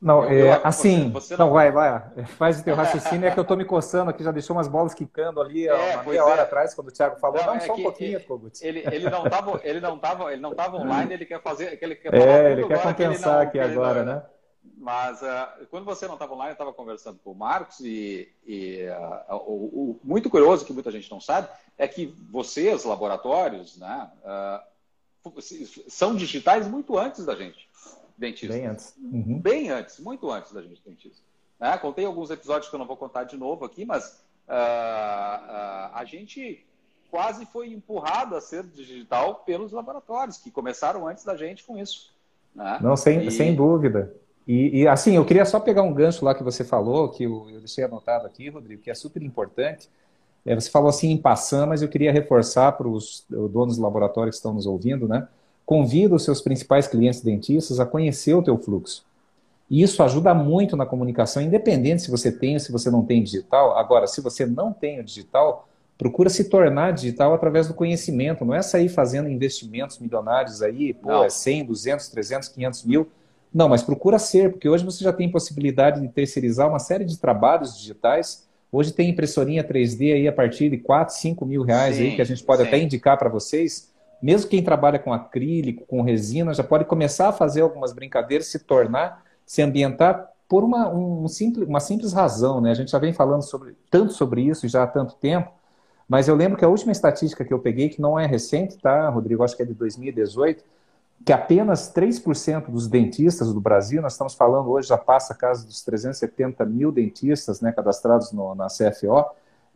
Não, é, assim, você, você não... não... vai, vai, faz o teu raciocínio, é que eu tô me coçando aqui, já deixou umas bolas quicando ali é, uma meia hora é. atrás, quando o Thiago falou, não, não é só um pouquinho, ele, ele, não tava, ele não tava, ele não tava online, ele quer fazer, ele quer É, ele quer compensar aqui agora, não, né? Mas uh, quando você não estava online, eu estava conversando com o Marcos e, e uh, o, o, muito curioso que muita gente não sabe é que vocês, laboratórios, né, uh, são digitais muito antes da gente, dentista. Bem antes. Uhum. Bem antes, muito antes da gente, dentista. Né? Contei alguns episódios que eu não vou contar de novo aqui, mas uh, uh, a gente quase foi empurrado a ser digital pelos laboratórios, que começaram antes da gente com isso. Né? Não, sem, e... sem dúvida. E, e, assim, eu queria só pegar um gancho lá que você falou, que eu, eu deixei anotado aqui, Rodrigo, que é super importante, é, você falou assim em passando, mas eu queria reforçar para os donos de laboratório que estão nos ouvindo, né? Convida os seus principais clientes dentistas a conhecer o teu fluxo. E isso ajuda muito na comunicação, independente se você tem ou se você não tem digital. Agora, se você não tem o digital, procura se tornar digital através do conhecimento. Não é sair fazendo investimentos milionários aí, pô, não. é 100, 200, 300, 500 mil. Não, mas procura ser, porque hoje você já tem possibilidade de terceirizar uma série de trabalhos digitais Hoje tem impressorinha 3D aí a partir de 4, 5 mil reais sim, aí, que a gente pode sim. até indicar para vocês. Mesmo quem trabalha com acrílico, com resina, já pode começar a fazer algumas brincadeiras, se tornar, se ambientar por uma, um simples, uma simples razão. Né? A gente já vem falando sobre, tanto sobre isso já há tanto tempo, mas eu lembro que a última estatística que eu peguei, que não é recente, tá, Rodrigo? Acho que é de 2018, que apenas 3% dos dentistas do Brasil, nós estamos falando hoje, já passa a casa dos 370 mil dentistas né, cadastrados no, na CFO,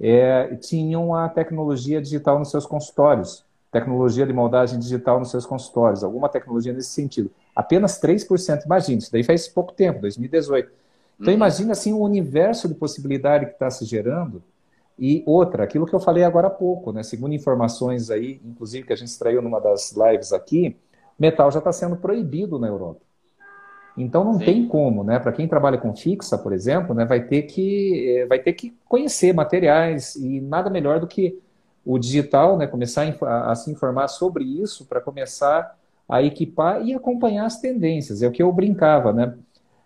é, tinham a tecnologia digital nos seus consultórios, tecnologia de moldagem digital nos seus consultórios, alguma tecnologia nesse sentido. Apenas 3%, imagine, isso daí faz pouco tempo, 2018. Então uhum. imagine assim o universo de possibilidade que está se gerando, e outra, aquilo que eu falei agora há pouco, né, segundo informações aí, inclusive que a gente extraiu numa das lives aqui, metal já está sendo proibido na Europa. Então não Sim. tem como, né? Para quem trabalha com fixa, por exemplo, né, vai ter que eh, vai ter que conhecer materiais e nada melhor do que o digital, né? Começar a, a se informar sobre isso para começar a equipar e acompanhar as tendências. É o que eu brincava, né?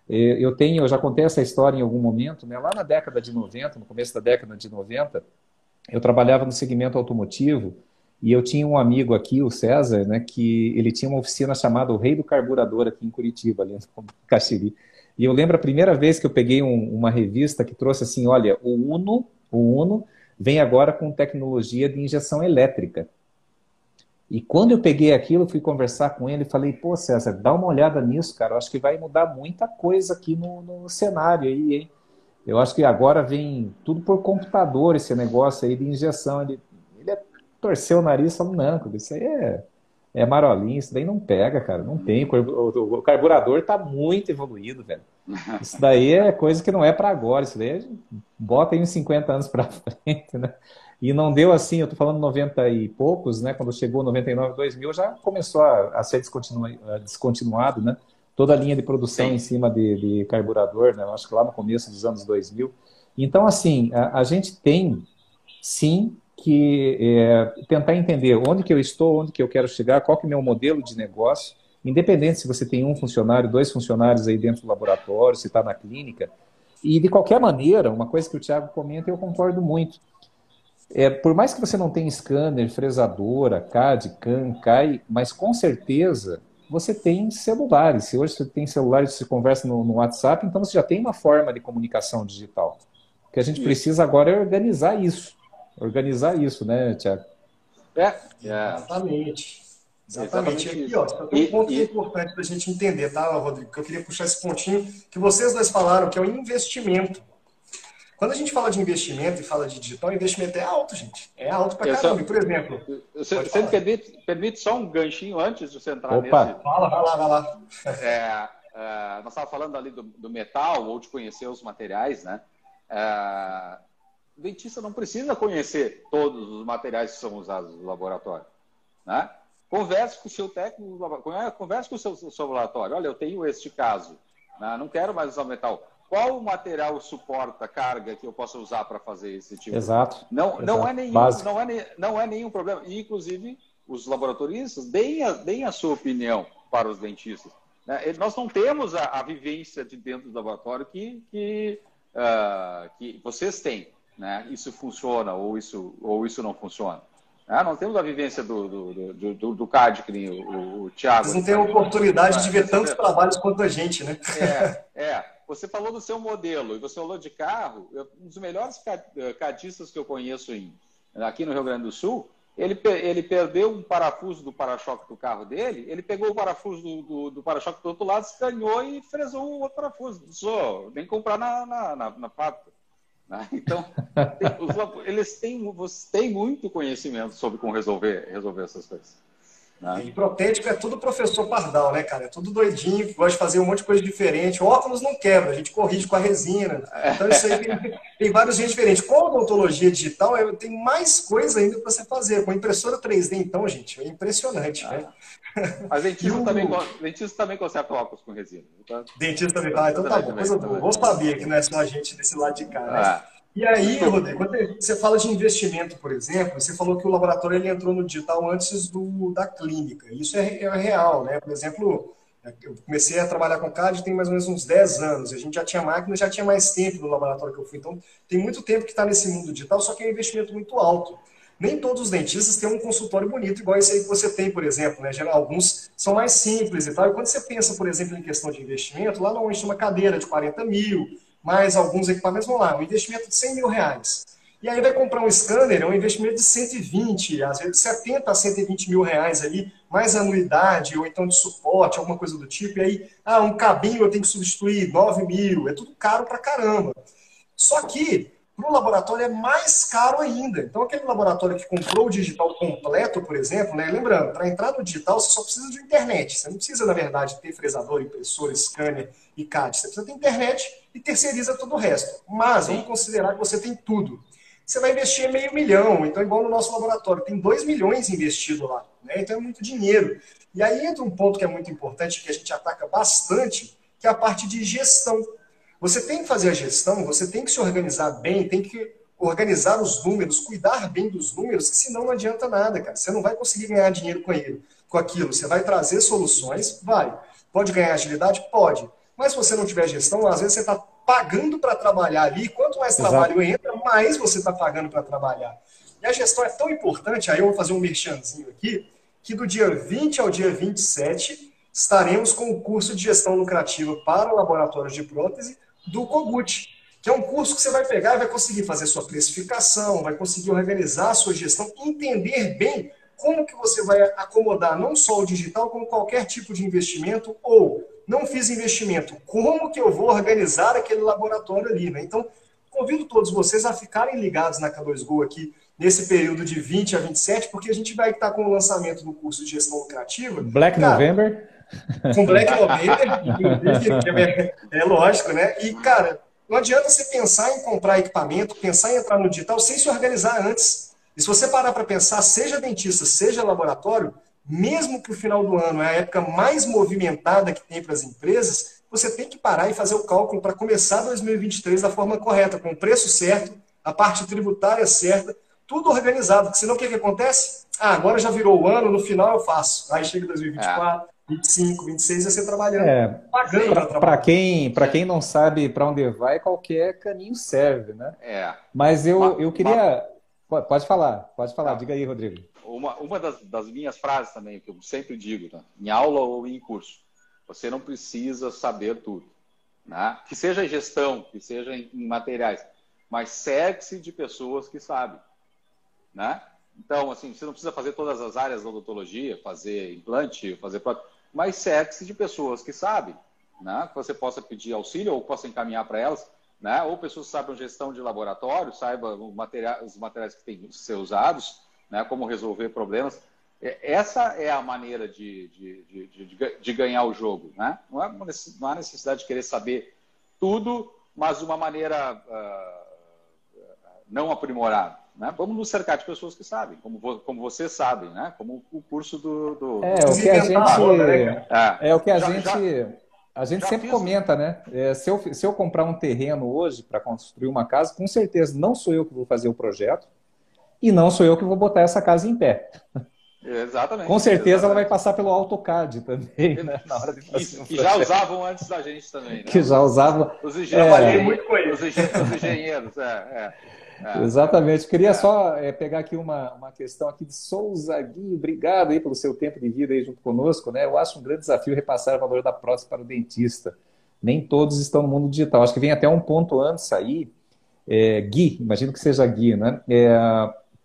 Eu tenho, eu já contei essa história em algum momento, né? Lá na década de 90, no começo da década de 90, eu trabalhava no segmento automotivo e eu tinha um amigo aqui, o César, né, que ele tinha uma oficina chamada O Rei do Carburador aqui em Curitiba, ali no Caxiri. E eu lembro a primeira vez que eu peguei um, uma revista que trouxe assim, olha, o Uno, o Uno vem agora com tecnologia de injeção elétrica. E quando eu peguei aquilo, fui conversar com ele e falei, pô, César, dá uma olhada nisso, cara. Eu acho que vai mudar muita coisa aqui no, no cenário aí, hein? Eu acho que agora vem tudo por computador esse negócio aí de injeção. Ele, torceu o nariz e falou, não, isso aí é, é marolinho, isso daí não pega, cara, não tem. O, o carburador está muito evoluído, velho. Isso daí é coisa que não é para agora, isso daí é, bota aí uns 50 anos para frente, né? E não deu assim, eu tô falando 90 e poucos, né? Quando chegou 99, 2000, já começou a, a ser descontinuado, né? Toda a linha de produção Sim. em cima de, de, carburador, né? Eu acho que lá no começo dos anos 2000. Então, assim, a, a gente tem, sim, que é, tentar entender onde que eu estou, onde que eu quero chegar, qual que é o meu modelo de negócio, independente se você tem um funcionário, dois funcionários aí dentro do laboratório, se está na clínica. E, de qualquer maneira, uma coisa que o Tiago comenta, eu concordo muito. É, por mais que você não tenha scanner, fresadora, CAD, CAN, CAI, mas com certeza você tem celulares. Se hoje você tem celulares, você conversa no, no WhatsApp, então você já tem uma forma de comunicação digital. O que a gente precisa agora é organizar isso organizar isso, né, Tiago? É, é. Exatamente. Exatamente. Exatamente. Aqui, ó, tem um ponto e, que é importante para a gente entender, tá, Rodrigo? Que eu queria puxar esse pontinho que vocês dois falaram, que é o investimento. Quando a gente fala de investimento e fala de digital, o investimento é alto, gente. É alto para caramba. Só, por exemplo. Você, você me permite, permite, só um ganchinho antes de você entrar Opa. nesse. Fala, vai lá, vai lá. É, é, nós estávamos falando ali do, do, metal ou de conhecer os materiais, né? É, o dentista não precisa conhecer todos os materiais que são usados no laboratório. Né? Converse com o seu técnico, converse com o seu, seu laboratório. Olha, eu tenho este caso, né? não quero mais usar metal. Qual material suporta carga que eu possa usar para fazer esse tipo? Exato. Não, exato. não, é nenhum, não, é, não é nenhum problema. E, inclusive, os laboratoristas deem a, deem a sua opinião para os dentistas. Né? Nós não temos a, a, vivência de dentro do laboratório que, que, uh, que vocês têm né? Isso funciona ou isso, ou isso não funciona. É, não temos a vivência do, do, do, do, do CAD, que nem o, o Thiago. Vocês não têm a oportunidade de ver tantos trabalhos quanto a gente, né? É, é. Você falou do seu modelo e você falou de carro. Um dos melhores eh, cadistas que eu conheço em, aqui no Rio Grande do Sul, ele, ele perdeu um parafuso do para-choque do carro dele, ele pegou o parafuso do, do, do para-choque do outro lado, escaneou e fresou o outro parafuso. Só, nem comprar na, na, na, na fábrica. Né? Então, eles têm, têm muito conhecimento sobre como resolver, resolver essas coisas. Né? E protético é tudo professor pardal, né, cara? É tudo doidinho, gosta de fazer um monte de coisa diferente. O óculos não quebra, a gente corrige com a resina. Então, isso aí tem, tem vários jeitos diferentes. Com a odontologia digital, é, tem mais coisa ainda para você fazer. Com a impressora 3D, então, gente, é impressionante, ah. né? Mas dentista, o... também, dentista também conserta óculos com resina. Então... Dentista também. Ah, então tá bom. Coisa boa. Vamos saber que não é só a gente desse lado de cá, né? Ah. E aí, Rodrigo, quando você fala de investimento, por exemplo, você falou que o laboratório ele entrou no digital antes do, da clínica. Isso é, é real, né? Por exemplo, eu comecei a trabalhar com CAD tem mais ou menos uns 10 anos. A gente já tinha máquina, já tinha mais tempo no laboratório que eu fui. Então, tem muito tempo que está nesse mundo digital, só que é um investimento muito alto. Nem todos os dentistas têm um consultório bonito, igual esse aí que você tem, por exemplo. Né? Alguns são mais simples e tal. E quando você pensa, por exemplo, em questão de investimento, lá normalmente tem uma cadeira de 40 mil, mais alguns equipamentos, vão lá, um investimento de 100 mil reais. E aí vai comprar um scanner, é um investimento de 120, às vezes de 70 a 120 mil reais ali, mais anuidade, ou então de suporte, alguma coisa do tipo. E aí, ah, um cabinho eu tenho que substituir, 9 mil, é tudo caro pra caramba. Só que para o laboratório é mais caro ainda. Então, aquele laboratório que comprou o digital completo, por exemplo, né? lembrando, para entrar no digital você só precisa de internet. Você não precisa, na verdade, ter fresador, impressora, scanner e CAD. Você precisa ter internet e terceiriza todo o resto. Mas vamos considerar que você tem tudo. Você vai investir meio milhão. Então, igual no nosso laboratório, tem dois milhões investido lá. Né? Então, é muito dinheiro. E aí entra um ponto que é muito importante, que a gente ataca bastante, que é a parte de gestão. Você tem que fazer a gestão, você tem que se organizar bem, tem que organizar os números, cuidar bem dos números, que senão não adianta nada, cara. Você não vai conseguir ganhar dinheiro com ele, com aquilo. Você vai trazer soluções, vai. Pode ganhar agilidade? Pode. Mas se você não tiver gestão, às vezes você está pagando para trabalhar ali. Quanto mais Exato. trabalho entra, mais você está pagando para trabalhar. E a gestão é tão importante, aí eu vou fazer um merchanzinho aqui, que do dia 20 ao dia 27 estaremos com o curso de gestão lucrativa para laboratórios de prótese do Kogut, que é um curso que você vai pegar e vai conseguir fazer sua precificação, vai conseguir organizar a sua gestão, entender bem como que você vai acomodar não só o digital, como qualquer tipo de investimento, ou não fiz investimento, como que eu vou organizar aquele laboratório ali, né? Então, convido todos vocês a ficarem ligados na K2Go aqui nesse período de 20 a 27, porque a gente vai estar com o lançamento do curso de gestão lucrativa. Black cara, November? Com Black November, é, lógico, né? E, cara, não adianta você pensar em comprar equipamento, pensar em entrar no digital sem se organizar antes. E se você parar para pensar, seja dentista, seja laboratório, mesmo que o final do ano é a época mais movimentada que tem para as empresas, você tem que parar e fazer o cálculo para começar 2023 da forma correta, com o preço certo, a parte tributária certa, tudo organizado. Porque senão o que, que acontece? Ah, agora já virou o ano, no final eu faço. Aí chega 2024, é. 25, 26 você trabalhando, é, pagando para quem Para quem não sabe para onde vai, qualquer caminho serve, né? É. Mas eu, eu queria. Pode falar, pode falar, diga aí, Rodrigo. Uma, uma das, das minhas frases também, que eu sempre digo, tá? em aula ou em curso, você não precisa saber tudo. Né? Que seja em gestão, que seja em, em materiais, mas segue-se de pessoas que sabem. Né? Então, assim, você não precisa fazer todas as áreas da odontologia, fazer implante, fazer prótese mas cerque-se de pessoas que sabem, né? que você possa pedir auxílio ou possa encaminhar para elas, né? ou pessoas que sabem gestão de laboratório, saibam os materiais que têm que ser usados, né? como resolver problemas. Essa é a maneira de, de, de, de ganhar o jogo. Né? Não, é não há necessidade de querer saber tudo, mas de uma maneira uh, não aprimorada. Né? Vamos nos cercar de pessoas que sabem, como, como vocês sabem, né? como o curso do. do... É, o que a gente. Né, é, é o que a já, gente. Já, a gente sempre fiz... comenta, né? É, se, eu, se eu comprar um terreno hoje para construir uma casa, com certeza não sou eu que vou fazer o projeto e não sou eu que vou botar essa casa em pé. Exatamente. Com certeza exatamente. ela vai passar pelo AutoCAD também, né? Na hora de fazer que, já usavam antes da gente também, né? Que já usavam. Os engenheiros, é... os engenheiros, é, é. É. Exatamente. Queria é. só é, pegar aqui uma, uma questão aqui de Souza Gui. Obrigado aí pelo seu tempo de vida aí junto conosco. Né? Eu acho um grande desafio repassar o valor da prótese para o dentista. Nem todos estão no mundo digital. Acho que vem até um ponto antes aí. É, Gui, imagino que seja Gui, né? É,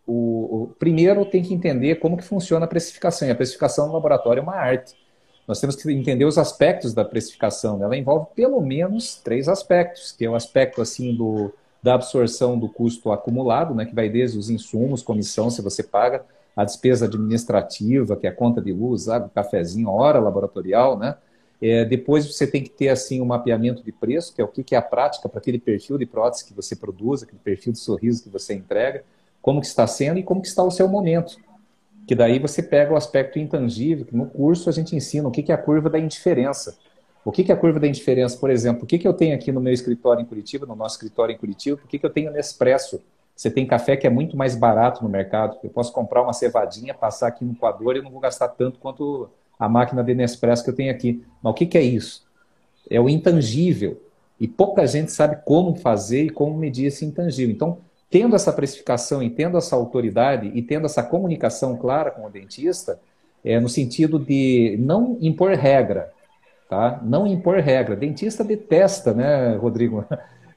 o, o, primeiro tem que entender como que funciona a precificação. E a precificação no laboratório é uma arte. Nós temos que entender os aspectos da precificação. Né? Ela envolve pelo menos três aspectos, que é o aspecto assim do da absorção do custo acumulado, né, que vai desde os insumos, comissão, se você paga, a despesa administrativa, que é a conta de luz, água, cafezinho, hora laboratorial, né? É, depois você tem que ter assim um mapeamento de preço, que é o que, que é a prática para aquele perfil de prótese que você produz, aquele perfil de sorriso que você entrega, como que está sendo e como que está o seu momento. Que daí você pega o aspecto intangível, que no curso a gente ensina o que, que é a curva da indiferença. O que, que é a curva da indiferença, por exemplo? O que, que eu tenho aqui no meu escritório em Curitiba, no nosso escritório em Curitiba? O que, que eu tenho Nespresso? Você tem café que é muito mais barato no mercado. Eu posso comprar uma cevadinha, passar aqui no coador e não vou gastar tanto quanto a máquina de Nespresso que eu tenho aqui. Mas o que, que é isso? É o intangível. E pouca gente sabe como fazer e como medir esse intangível. Então, tendo essa precificação e tendo essa autoridade e tendo essa comunicação clara com o dentista, é no sentido de não impor regra, tá? Não impor regra. Dentista detesta, né, Rodrigo?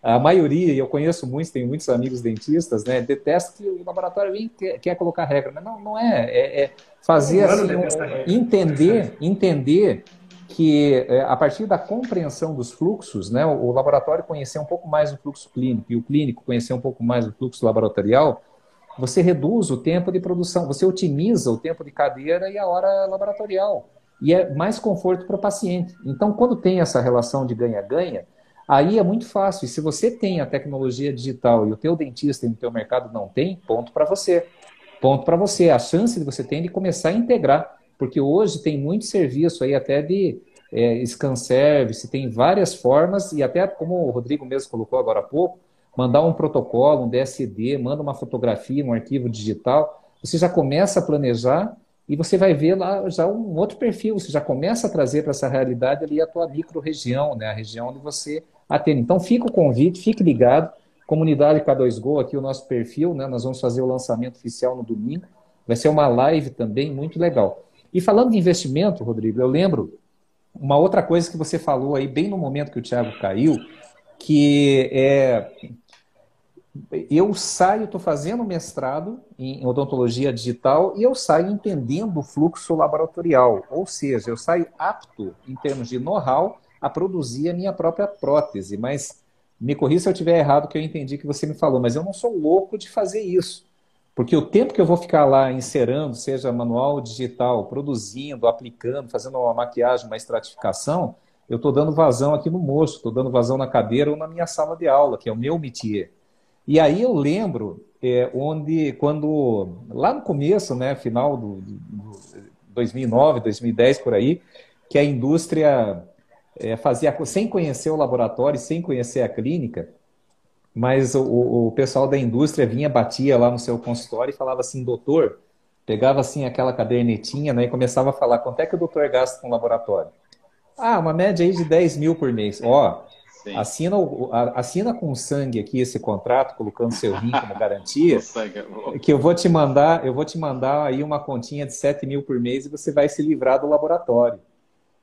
A maioria, eu conheço muitos, tenho muitos amigos dentistas, né? Detesta que o laboratório vem quer, quer colocar regra. Mas não, não é. É, é fazer assim, um, entender, entender que é, a partir da compreensão dos fluxos, né, o, o laboratório conhecer um pouco mais o fluxo clínico e o clínico conhecer um pouco mais o fluxo laboratorial, você reduz o tempo de produção, você otimiza o tempo de cadeira e a hora laboratorial e é mais conforto para o paciente. Então, quando tem essa relação de ganha-ganha, aí é muito fácil. E se você tem a tecnologia digital e o teu dentista e o teu mercado não tem, ponto para você. Ponto para você. A chance de você ter de começar a integrar, porque hoje tem muito serviço aí até de é, scan service, tem várias formas, e até como o Rodrigo mesmo colocou agora há pouco, mandar um protocolo, um DSD, manda uma fotografia, um arquivo digital, você já começa a planejar e você vai ver lá já um outro perfil, você já começa a trazer para essa realidade ali a tua micro-região, né? a região onde você atende. Então fica o convite, fique ligado, comunidade K2Go, aqui o nosso perfil, né? nós vamos fazer o lançamento oficial no domingo, vai ser uma live também muito legal. E falando de investimento, Rodrigo, eu lembro uma outra coisa que você falou aí, bem no momento que o Thiago caiu, que é eu saio, estou fazendo mestrado em odontologia digital e eu saio entendendo o fluxo laboratorial, ou seja, eu saio apto, em termos de know-how, a produzir a minha própria prótese. Mas me corrija se eu estiver errado, que eu entendi que você me falou, mas eu não sou louco de fazer isso. Porque o tempo que eu vou ficar lá inserando, seja manual digital, produzindo, aplicando, fazendo uma maquiagem, uma estratificação, eu estou dando vazão aqui no moço, estou dando vazão na cadeira ou na minha sala de aula, que é o meu métier. E aí eu lembro é, onde, quando, lá no começo, né, final do, do 2009, 2010, por aí, que a indústria é, fazia, sem conhecer o laboratório, sem conhecer a clínica, mas o, o pessoal da indústria vinha, batia lá no seu consultório e falava assim, doutor, pegava assim aquela cadernetinha né, e começava a falar quanto é que o doutor gasta com o laboratório. Ah, uma média aí de 10 mil por mês. Ó, assina, assina com sangue aqui esse contrato, colocando seu rim como garantia, que eu vou te mandar, eu vou te mandar aí uma continha de 7 mil por mês e você vai se livrar do laboratório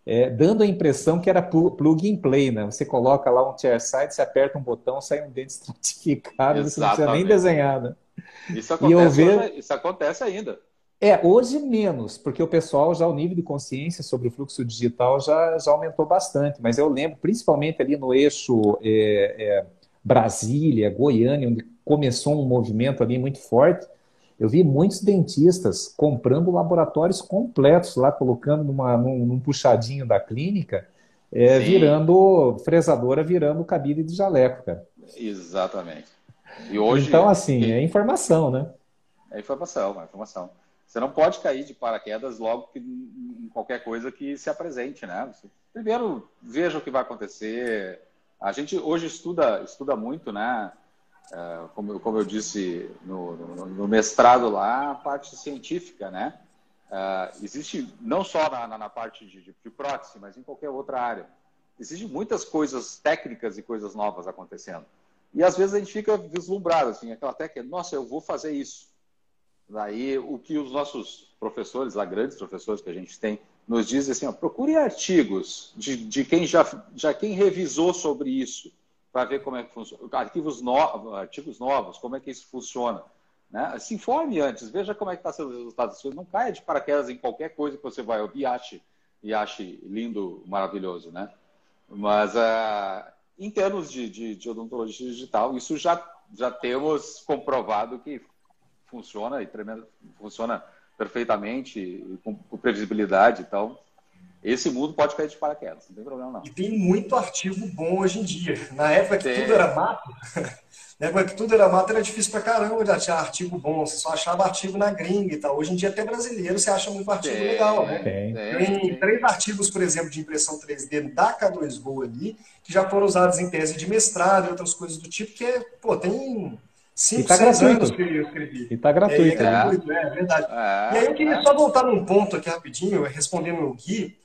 é, dando a impressão que era plug and play, né? Você coloca lá um chair side, você aperta um botão, sai um dente estratificado, você não precisa nem desenhar, né? Isso acontece, ver... isso acontece ainda. É, hoje menos, porque o pessoal já, o nível de consciência sobre o fluxo digital já, já aumentou bastante. Mas eu lembro, principalmente ali no eixo é, é, Brasília, Goiânia, onde começou um movimento ali muito forte, eu vi muitos dentistas comprando laboratórios completos lá, colocando numa, num, num puxadinho da clínica, é, virando fresadora, virando cabide de jaleco, cara. Exatamente. E hoje, então, assim, é informação, né? É informação, é informação. Você não pode cair de paraquedas logo que, em qualquer coisa que se apresente, né? Você, primeiro, veja o que vai acontecer. A gente hoje estuda, estuda muito, né? É, como, como eu disse no, no, no, mestrado lá, a parte científica, né? Uh, existe não só na, na parte de, de, prótese, mas em qualquer outra área. Existem muitas coisas técnicas e coisas novas acontecendo. E às vezes a gente fica vislumbrado, assim, aquela técnica, nossa, eu vou fazer isso. Daí o que os nossos professores, lá grandes professores que a gente tem, nos dizem assim, ó, procure artigos de, de quem já, já quem revisou sobre isso para ver como é que funciona. Arquivos novos, artigos novos, como é que isso funciona. Né? Se informe antes, veja como é que está sendo os resultados. Não caia de paraquedas em qualquer coisa que você vai ouvir e ache, e ache lindo, maravilhoso. Né? Mas uh, em termos de, de, de, odontologia digital, isso já, já temos comprovado que funciona e tremendo, funciona perfeitamente, com, com previsibilidade. Então, esse mundo pode cair de paraquedas, não tem problema não. E tem muito artigo bom hoje em dia. Na época que tem. tudo era mato, na época que tudo era mato era difícil pra caramba de achar artigo bom, você só achava artigo na gringa e tal. Hoje em dia até brasileiro você acha muito artigo tem, legal, né? Tem, tem, tem três artigos, por exemplo, de impressão 3D da K2Go ali, que já foram usados em tese de mestrado e outras coisas do tipo, que é, pô, tem 5, tá 6 anos que eu escrevi. E tá gratuito. É, é, gratuito, é, é verdade. É, e aí eu queria é. só voltar num ponto aqui rapidinho, respondendo o Gui,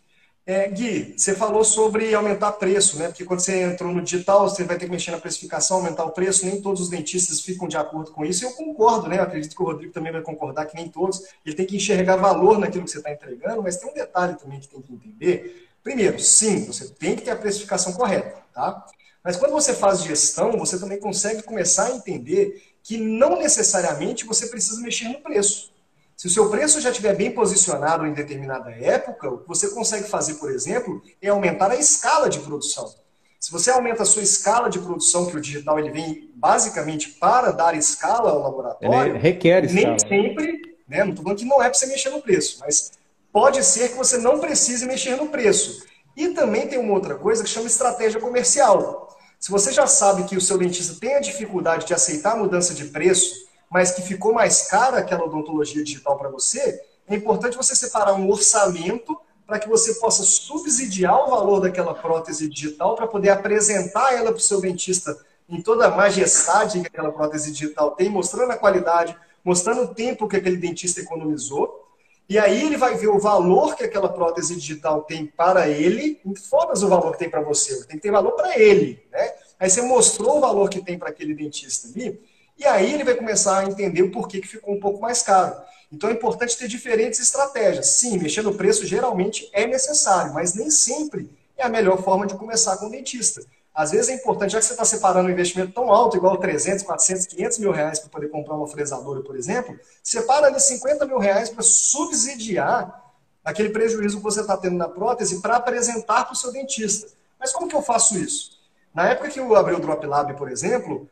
é, Gui, você falou sobre aumentar preço, né? Porque quando você entrou no digital, você vai ter que mexer na precificação, aumentar o preço. Nem todos os dentistas ficam de acordo com isso. Eu concordo, né? Eu acredito que o Rodrigo também vai concordar que nem todos. Ele tem que enxergar valor naquilo que você está entregando, mas tem um detalhe também que tem que entender. Primeiro, sim, você tem que ter a precificação correta, tá? Mas quando você faz gestão, você também consegue começar a entender que não necessariamente você precisa mexer no preço. Se o seu preço já estiver bem posicionado em determinada época, o que você consegue fazer, por exemplo, é aumentar a escala de produção. Se você aumenta a sua escala de produção, que o digital ele vem basicamente para dar escala ao laboratório, ele requer escala. nem sempre, né, não estou falando que não é para você mexer no preço, mas pode ser que você não precise mexer no preço. E também tem uma outra coisa que chama estratégia comercial. Se você já sabe que o seu dentista tem a dificuldade de aceitar a mudança de preço mas que ficou mais cara aquela odontologia digital para você, é importante você separar um orçamento para que você possa subsidiar o valor daquela prótese digital para poder apresentar ela para o seu dentista em toda a majestade que aquela prótese digital tem, mostrando a qualidade, mostrando o tempo que aquele dentista economizou. E aí ele vai ver o valor que aquela prótese digital tem para ele, foda-se o valor que tem para você, tem que ter valor para ele. Né? Aí você mostrou o valor que tem para aquele dentista ali, e aí ele vai começar a entender o porquê que ficou um pouco mais caro. Então é importante ter diferentes estratégias. Sim, mexer no preço geralmente é necessário, mas nem sempre é a melhor forma de começar com o dentista. Às vezes é importante, já que você está separando um investimento tão alto, igual 300, 400, 500 mil reais para poder comprar uma fresadora, por exemplo, separa ali 50 mil reais para subsidiar aquele prejuízo que você está tendo na prótese para apresentar para o seu dentista. Mas como que eu faço isso? Na época que eu abri o Drop Lab, por exemplo,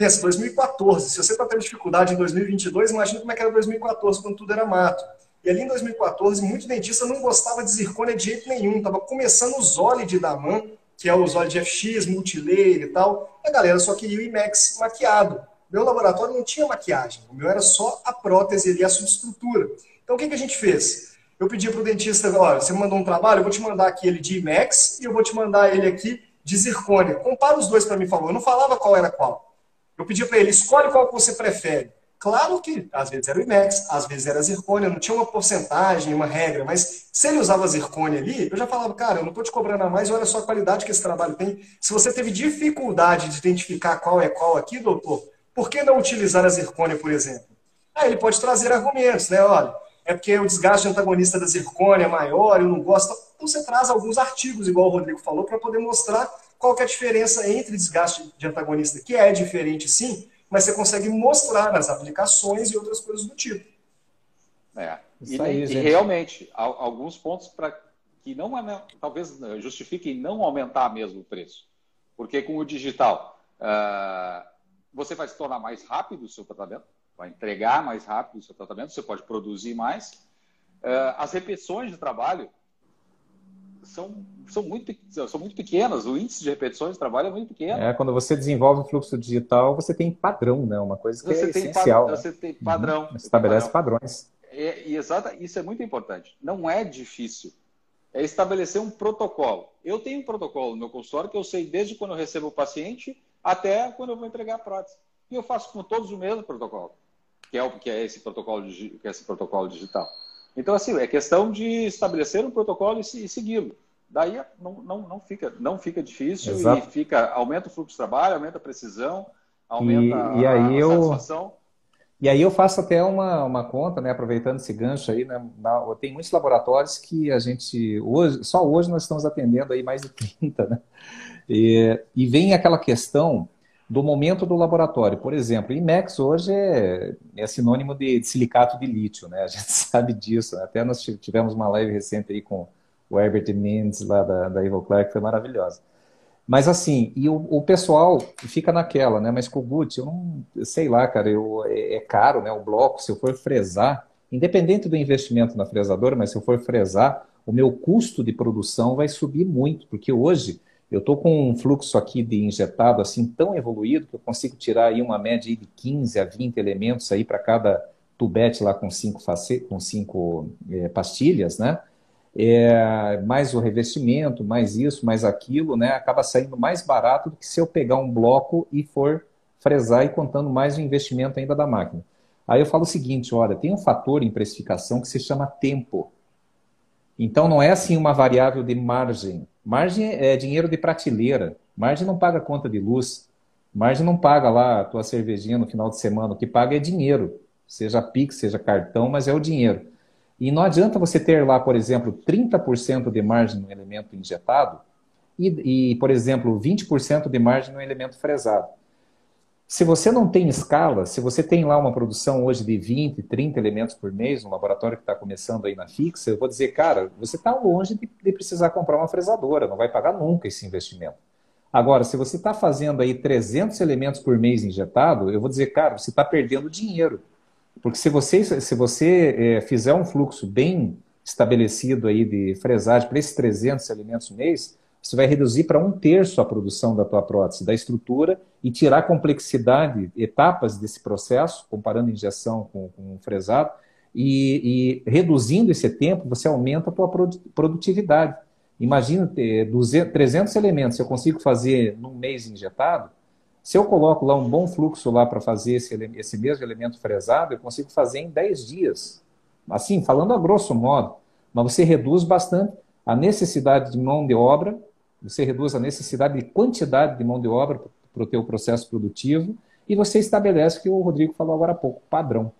Pensa, 2014, se você está tendo dificuldade em 2022, imagina como é que era 2014, quando tudo era mato. E ali em 2014, muito dentista não gostava de zircônia de jeito nenhum. Estava começando o Zole de Daman, que é o Zole de FX, multilayer e tal. A galera só queria o IMAX maquiado. Meu laboratório não tinha maquiagem. O meu era só a prótese e a subestrutura. Então o que, que a gente fez? Eu pedi para o dentista, olha, você mandou um trabalho, eu vou te mandar aqui ele de IMAX e eu vou te mandar ele aqui de zircônia. Compara os dois para mim, por. Eu não falava qual era qual. Eu pedi para ele, escolhe qual que você prefere. Claro que às vezes era o IMAX, às vezes era zircônia, não tinha uma porcentagem, uma regra, mas se ele usava zircônia ali, eu já falava, cara, eu não estou te cobrando a mais, olha só a qualidade que esse trabalho tem. Se você teve dificuldade de identificar qual é qual aqui, doutor, por que não utilizar a zircônia, por exemplo? Aí ele pode trazer argumentos, né? Olha, é porque o desgaste antagonista da zircônia é maior, eu não gosto. Então você traz alguns artigos, igual o Rodrigo falou, para poder mostrar qual é a diferença entre desgaste de antagonista, que é diferente sim, mas você consegue mostrar as aplicações e outras coisas do tipo. É. E, aí, e realmente, alguns pontos para que não talvez justifiquem não aumentar mesmo o preço. Porque com o digital, uh, você vai se tornar mais rápido o seu tratamento, vai entregar mais rápido o seu tratamento, você pode produzir mais. Uh, as repetições de trabalho são, são, muito, são muito pequenas, o índice de repetições de trabalho é muito pequeno. É, quando você desenvolve um fluxo digital, você tem padrão, né? Uma coisa que você é essencial. né? Você tem padrão. Uhum. Estabelece padrão. padrões. É, e exata, isso é muito importante. Não é difícil. É estabelecer um protocolo. Eu tenho um protocolo no meu consultório que eu sei desde quando eu recebo o paciente até quando eu vou entregar a prótese. E eu faço com todos o mesmo protocolo, que é, o, que é, esse, protocolo, que é esse protocolo digital. Então, assim, é questão de estabelecer um protocolo e, e segui-lo. Daí não, não, não, fica, não fica difícil Exato. e fica, aumenta o fluxo de trabalho, aumenta a precisão, aumenta e, e aí a, a eu, satisfação. E aí eu faço até uma, uma conta, né, aproveitando esse gancho aí, né, na, tem muitos laboratórios que a gente, hoje, só hoje nós estamos atendendo aí mais de 30, né? E, e vem aquela questão do momento do laboratório. Por exemplo, IMEX hoje é, é sinônimo de, de, silicato de lítio, né? A gente sabe disso. Né? Até nós tivemos uma live recente aí com o Herbert Mendes lá da, da Evil Clark, que foi maravilhosa. Mas assim, e o, o, pessoal fica naquela, né? Mas Kogut, eu não sei lá, cara, eu, é, é, caro, né? O bloco, se eu for fresar, independente do investimento na fresadora, mas se eu for fresar, o meu custo de produção vai subir muito, porque hoje eu estou com um fluxo aqui de injetado assim tão evoluído que eu consigo tirar aí uma média de 15 a 20 elementos aí para cada tubete lá com cinco, face... com cinco é, pastilhas, né? É, mais o revestimento, mais isso, mais aquilo, né? Acaba saindo mais barato do que se eu pegar um bloco e for fresar e contando mais o investimento ainda da máquina. Aí eu falo o seguinte, olha, tem um fator em precificação que se chama tempo. Então não é assim uma variável de margem. Margem é dinheiro de prateleira. Margem não paga conta de luz. Margem não paga lá a tua cervejinha no final de semana. O que paga é dinheiro. Seja Pix, seja cartão, mas é o dinheiro. E não adianta você ter lá, por exemplo, 30% de margem no elemento injetado e, e, por exemplo, 20% de margem no elemento fresado. Se você não tem escala, se você tem lá uma produção hoje de 20, 30 elementos por mês, um laboratório que está começando aí na fixa, eu vou dizer, cara, você está longe de, de, precisar comprar uma fresadora, não vai pagar nunca esse investimento. Agora, se você está fazendo aí 300 elementos por mês injetado, eu vou dizer, cara, você está perdendo dinheiro. Porque se você, se você é, fizer um fluxo bem estabelecido aí de fresagem para esses 300 elementos mês, você vai reduzir para um terço a produção da tua prótese, da estrutura, e tirar complexidade, etapas desse processo, comparando injeção com, com fresado, e, e, reduzindo esse tempo, você aumenta a tua produtividade. Imagina ter 200, 300 elementos, eu consigo fazer num mês injetado, se eu coloco lá um bom fluxo lá para fazer esse, esse mesmo elemento fresado, eu consigo fazer em 10 dias. Assim, falando a grosso modo, mas você reduz bastante a necessidade de mão de obra você reduz a necessidade de quantidade de mão de obra para o teu processo produtivo e você estabelece o que o Rodrigo falou agora há pouco, padrão.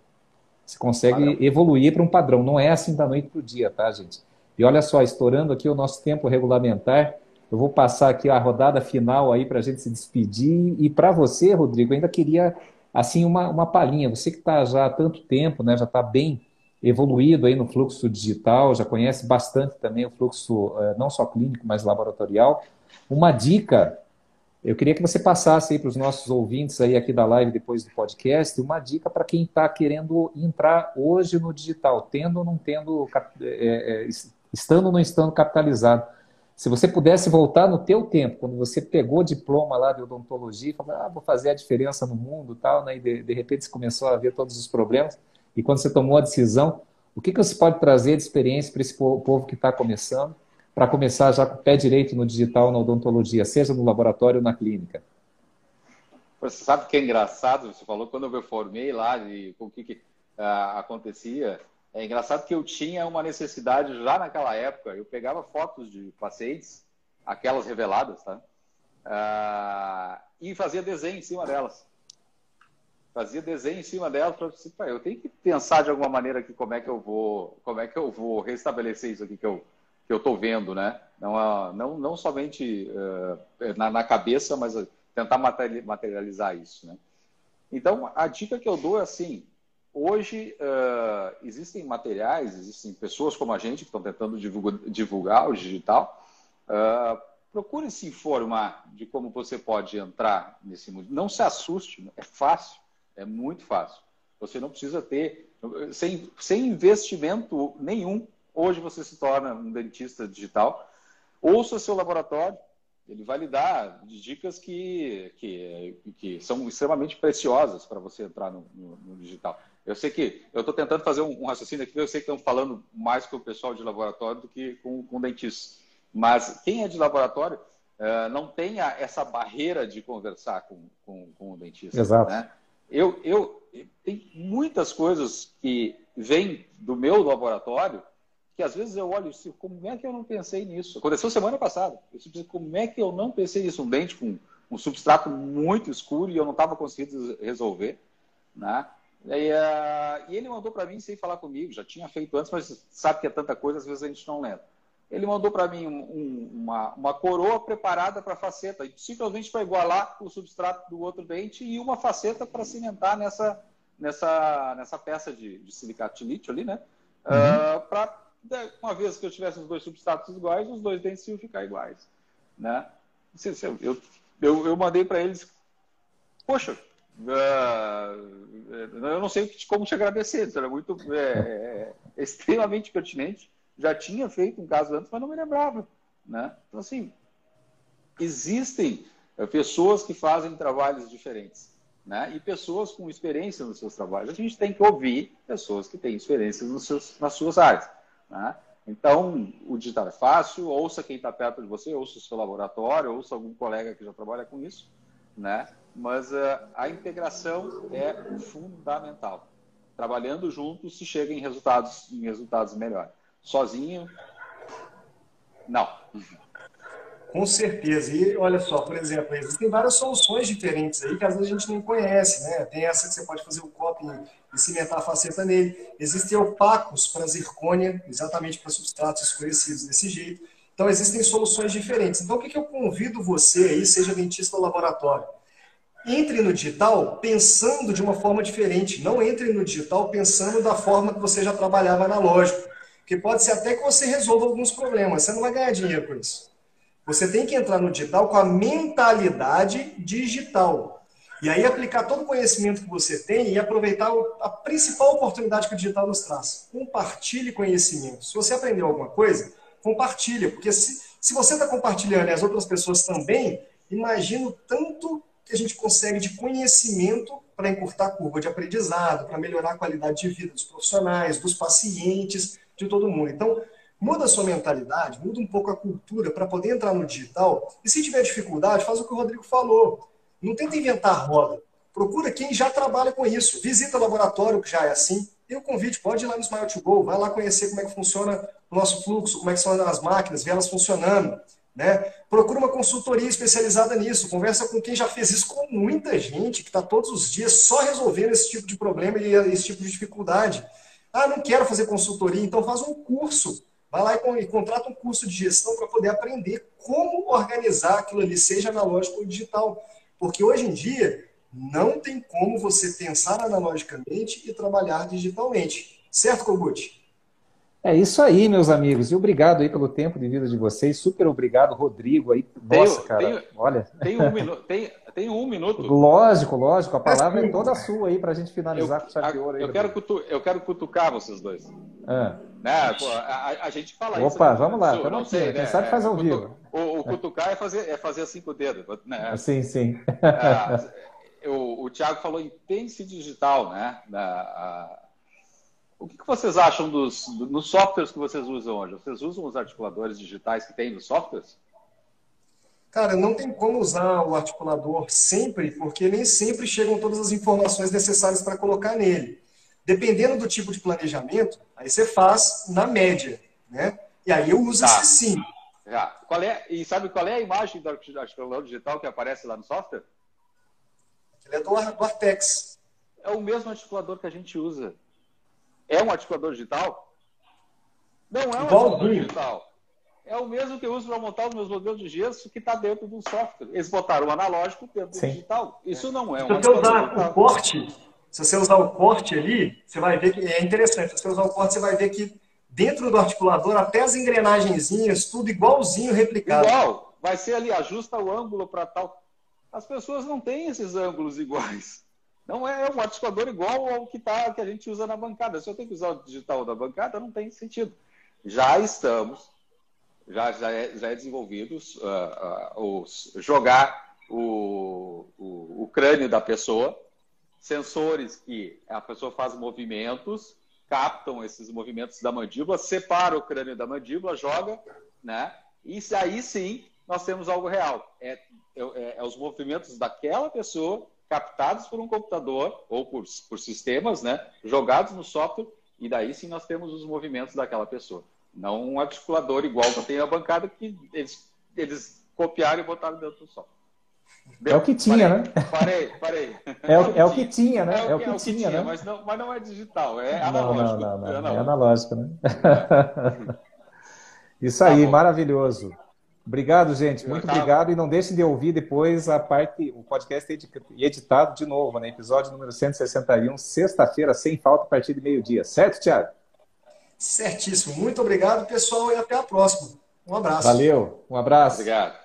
Você consegue padrão. evoluir para um padrão. Não é assim da noite para o dia, tá, gente? E olha só, estourando aqui o nosso tempo regulamentar, eu vou passar aqui a rodada final aí para a gente se despedir. E para você, Rodrigo, ainda queria assim uma, uma palhinha. Você que está já há tanto tempo, né, já está bem evoluído aí no fluxo digital, já conhece bastante também o fluxo eh, não só clínico, mas laboratorial. Uma dica Eu queria que você passasse aí para os nossos ouvintes aí aqui da live depois do podcast uma dica para quem está querendo entrar hoje no digital, tendo ou não tendo, é, é, estando ou não estando capitalizado. Se você pudesse voltar no teu tempo, quando você pegou o diploma lá de odontologia falou, ah, vou fazer a diferença no mundo tal, né? e de, de repente você começou a ver todos os problemas, e quando você tomou a decisão, o que, que você pode trazer de experiência para esse povo que está começando? para começar já com o pé direito no digital, na odontologia, seja no laboratório ou na clínica? Você sabe que é engraçado, você falou quando eu me formei lá e com o que, que uh, acontecia. É engraçado que eu tinha uma necessidade já naquela época. Eu pegava fotos de pacientes, aquelas reveladas, tá? Uh, e fazia desenho em cima delas. Fazia desenho em cima delas para eu tenho que pensar de alguma maneira aqui como é que eu vou, como é que eu vou restabelecer isso aqui que eu que eu estou vendo, né? Não, não, não somente uh, na, na, cabeça, mas tentar materializar isso, né? Então, a dica que eu dou é assim: hoje uh, existem materiais, existem pessoas como a gente que estão tentando divulgar, divulgar o digital. Uh, procure se informar de como você pode entrar nesse mundo. Não se assuste, é fácil, é muito fácil. Você não precisa ter, sem, sem investimento nenhum, Hoje você se torna um dentista digital. Ouça seu laboratório, ele vai lhe dar dicas que, que, que são extremamente preciosas para você entrar no, no, no, digital. Eu sei que eu estou tentando fazer um, um, raciocínio aqui, eu sei que estão falando mais com o pessoal de laboratório do que com, com dentistas. Mas quem é de laboratório uh, não tem a, essa barreira de conversar com, com, com o dentista. Exato. Né? Eu, eu, tem muitas coisas que vêm do meu laboratório que às vezes eu olho digo, como é que eu não pensei nisso? Aconteceu semana passada. Eu disse, como é que eu não pensei nisso? Um dente com um substrato muito escuro e eu não estava conseguindo resolver. Né? E, uh, e ele mandou para mim sem falar comigo, já tinha feito antes, mas sabe que é tanta coisa, às vezes a gente não lembra. Ele mandou para mim um, um, uma, uma coroa preparada para faceta, simplesmente para igualar o substrato do outro dente e uma faceta para cimentar nessa, nessa, nessa peça de, de silicato de lítio ali, né? Uhum. Uh, para uma vez que eu tivesse os dois substratos iguais, os dois dentes iam ficar iguais. Né? Eu, eu, eu mandei para eles, poxa, uh, eu não sei como te agradecer, isso era muito é, é, é, extremamente pertinente. Já tinha feito um caso antes, mas não me lembrava. Né? Então, assim, existem eh, pessoas que fazem trabalhos diferentes. Né? E pessoas com experiência nos seus trabalhos. A gente tem que ouvir pessoas que têm experiência nos seus, nas suas áreas. Né? Então, o digital é fácil, ouça quem está perto de você, ouça o seu laboratório, ouça algum colega que já trabalha com isso, né? mas uh, a integração é fundamental. Trabalhando juntos se chega em resultados, em resultados melhores. Sozinho, não. Com certeza. E olha só, por exemplo, existem várias soluções diferentes aí que às vezes a gente não conhece, né? Tem essa que você pode fazer o copo e cimentar a faceta nele. Existem opacos para zircônia, exatamente para substratos escurecidos desse jeito. Então existem soluções diferentes. Então o que, que eu convido você aí, seja dentista ou laboratório? Entre no digital pensando de uma forma diferente. Não entre no digital pensando da forma que você já trabalhava analógico. Porque pode ser até que você resolva alguns problemas. Você não vai ganhar dinheiro com isso. Você tem que entrar no digital com a mentalidade digital. E aí aplicar todo o conhecimento que você tem e aproveitar a principal oportunidade que o digital nos traz. Compartilhe conhecimento. Se você aprendeu alguma coisa, compartilha. Porque se, se você está compartilhando e as outras pessoas também, imagino tanto que a gente consegue de conhecimento para encurtar a curva de aprendizado, para melhorar a qualidade de vida dos profissionais, dos pacientes, de todo mundo. Então, Muda a sua mentalidade, muda um pouco a cultura para poder entrar no digital. E se tiver dificuldade, faz o que o Rodrigo falou. Não tenta inventar roda. Procura quem já trabalha com isso. Visita o laboratório, que já é assim. Tem o convite, pode ir lá no Smile to Go, vai lá conhecer como é que funciona o nosso fluxo, como é que são as máquinas, ver elas funcionando. Né? Procura uma consultoria especializada nisso, conversa com quem já fez isso, com muita gente que está todos os dias só resolvendo esse tipo de problema e esse tipo de dificuldade. Ah, não quero fazer consultoria, então faz um curso Vai lá e, contrata um curso de gestão para poder aprender como organizar aquilo ali, seja analógico ou digital. Porque hoje em dia não tem como você pensar analogicamente e trabalhar digitalmente. Certo, Kogut? É isso aí, meus amigos. E obrigado aí pelo tempo de vida de vocês. Super obrigado, Rodrigo. Aí, nossa, tenho, cara. Tenho, olha. Tem um, minuto, tem, tem um minuto. Lógico, lógico. A palavra é toda sua aí para a gente finalizar eu, com chave de ouro. Aí, eu, quero cutu, eu quero cutucar vocês dois. Ah. Né? Pô, a, a, gente fala Opa, isso. Opa, vamos lá. Sul, não sei, Quem né? sabe faz ao é, vivo. O, o, cutucar é fazer, é fazer assim com o dedo. Né? Sim, sim. É, o, o Thiago falou em pense digital, né? A, o que, que vocês acham dos, dos softwares que vocês usam hoje? Vocês usam os articuladores digitais que tem nos softwares? Cara, não tem como usar o articulador sempre, porque nem sempre chegam todas as informações necessárias para colocar nele. Dependendo do tipo de planejamento, aí você faz na média, né? E aí eu uso tá. esse sim. Já. Qual é, e sabe qual é a imagem do articulador digital que aparece lá no software? Ele é do, do Artex. É o mesmo articulador que a gente usa. É um articulador digital? Não é um articulador digital. É o mesmo que eu uso para montar os meus modelos de gesso que está dentro do software. Eles botaram o analógico dentro do digital. Isso não é um Se você usar digital. o corte, se você usar o corte ali, você vai ver que é interessante. Se você usar o corte, você vai ver que dentro do articulador, até as engrenagenzinhas, tudo igualzinho replicado. Igual. Vai ser ali, ajusta o ângulo para tal. As pessoas não têm esses ângulos iguais. Não é um articulador igual ao que, tá, que a gente usa na bancada. Se eu tenho que usar o digital da bancada, não tem sentido. Já estamos, já, já, é, já é desenvolvido uh, uh, os, jogar o, o, o crânio da pessoa, sensores que a pessoa faz movimentos, captam esses movimentos da mandíbula, separa o crânio da mandíbula, joga, né? E aí sim nós temos algo real. É, é, é os movimentos daquela pessoa captados por um computador ou por, por sistemas, né, jogados no software, e daí sim nós temos os movimentos daquela pessoa. Não um articulador igual que tem a bancada que eles, eles copiaram e botaram dentro do software. é o que tinha, parei, né? Parei, parei. É, o, é o que tinha, né? É, o que, é o que tinha, né? Mas não, mas não é digital, é analógico. Não, não, não, é analógico, é analógico né? Isso aí, tá maravilhoso. Obrigado, gente. Muito obrigado. E não deixem de ouvir depois a parte, o podcast editado de novo, né? Episódio número 161, sexta-feira, sem falta, a partir de meio-dia. Certo, Thiago? Certíssimo. Muito obrigado, pessoal, e até a próxima. Um abraço. Valeu. Um abraço. Obrigado.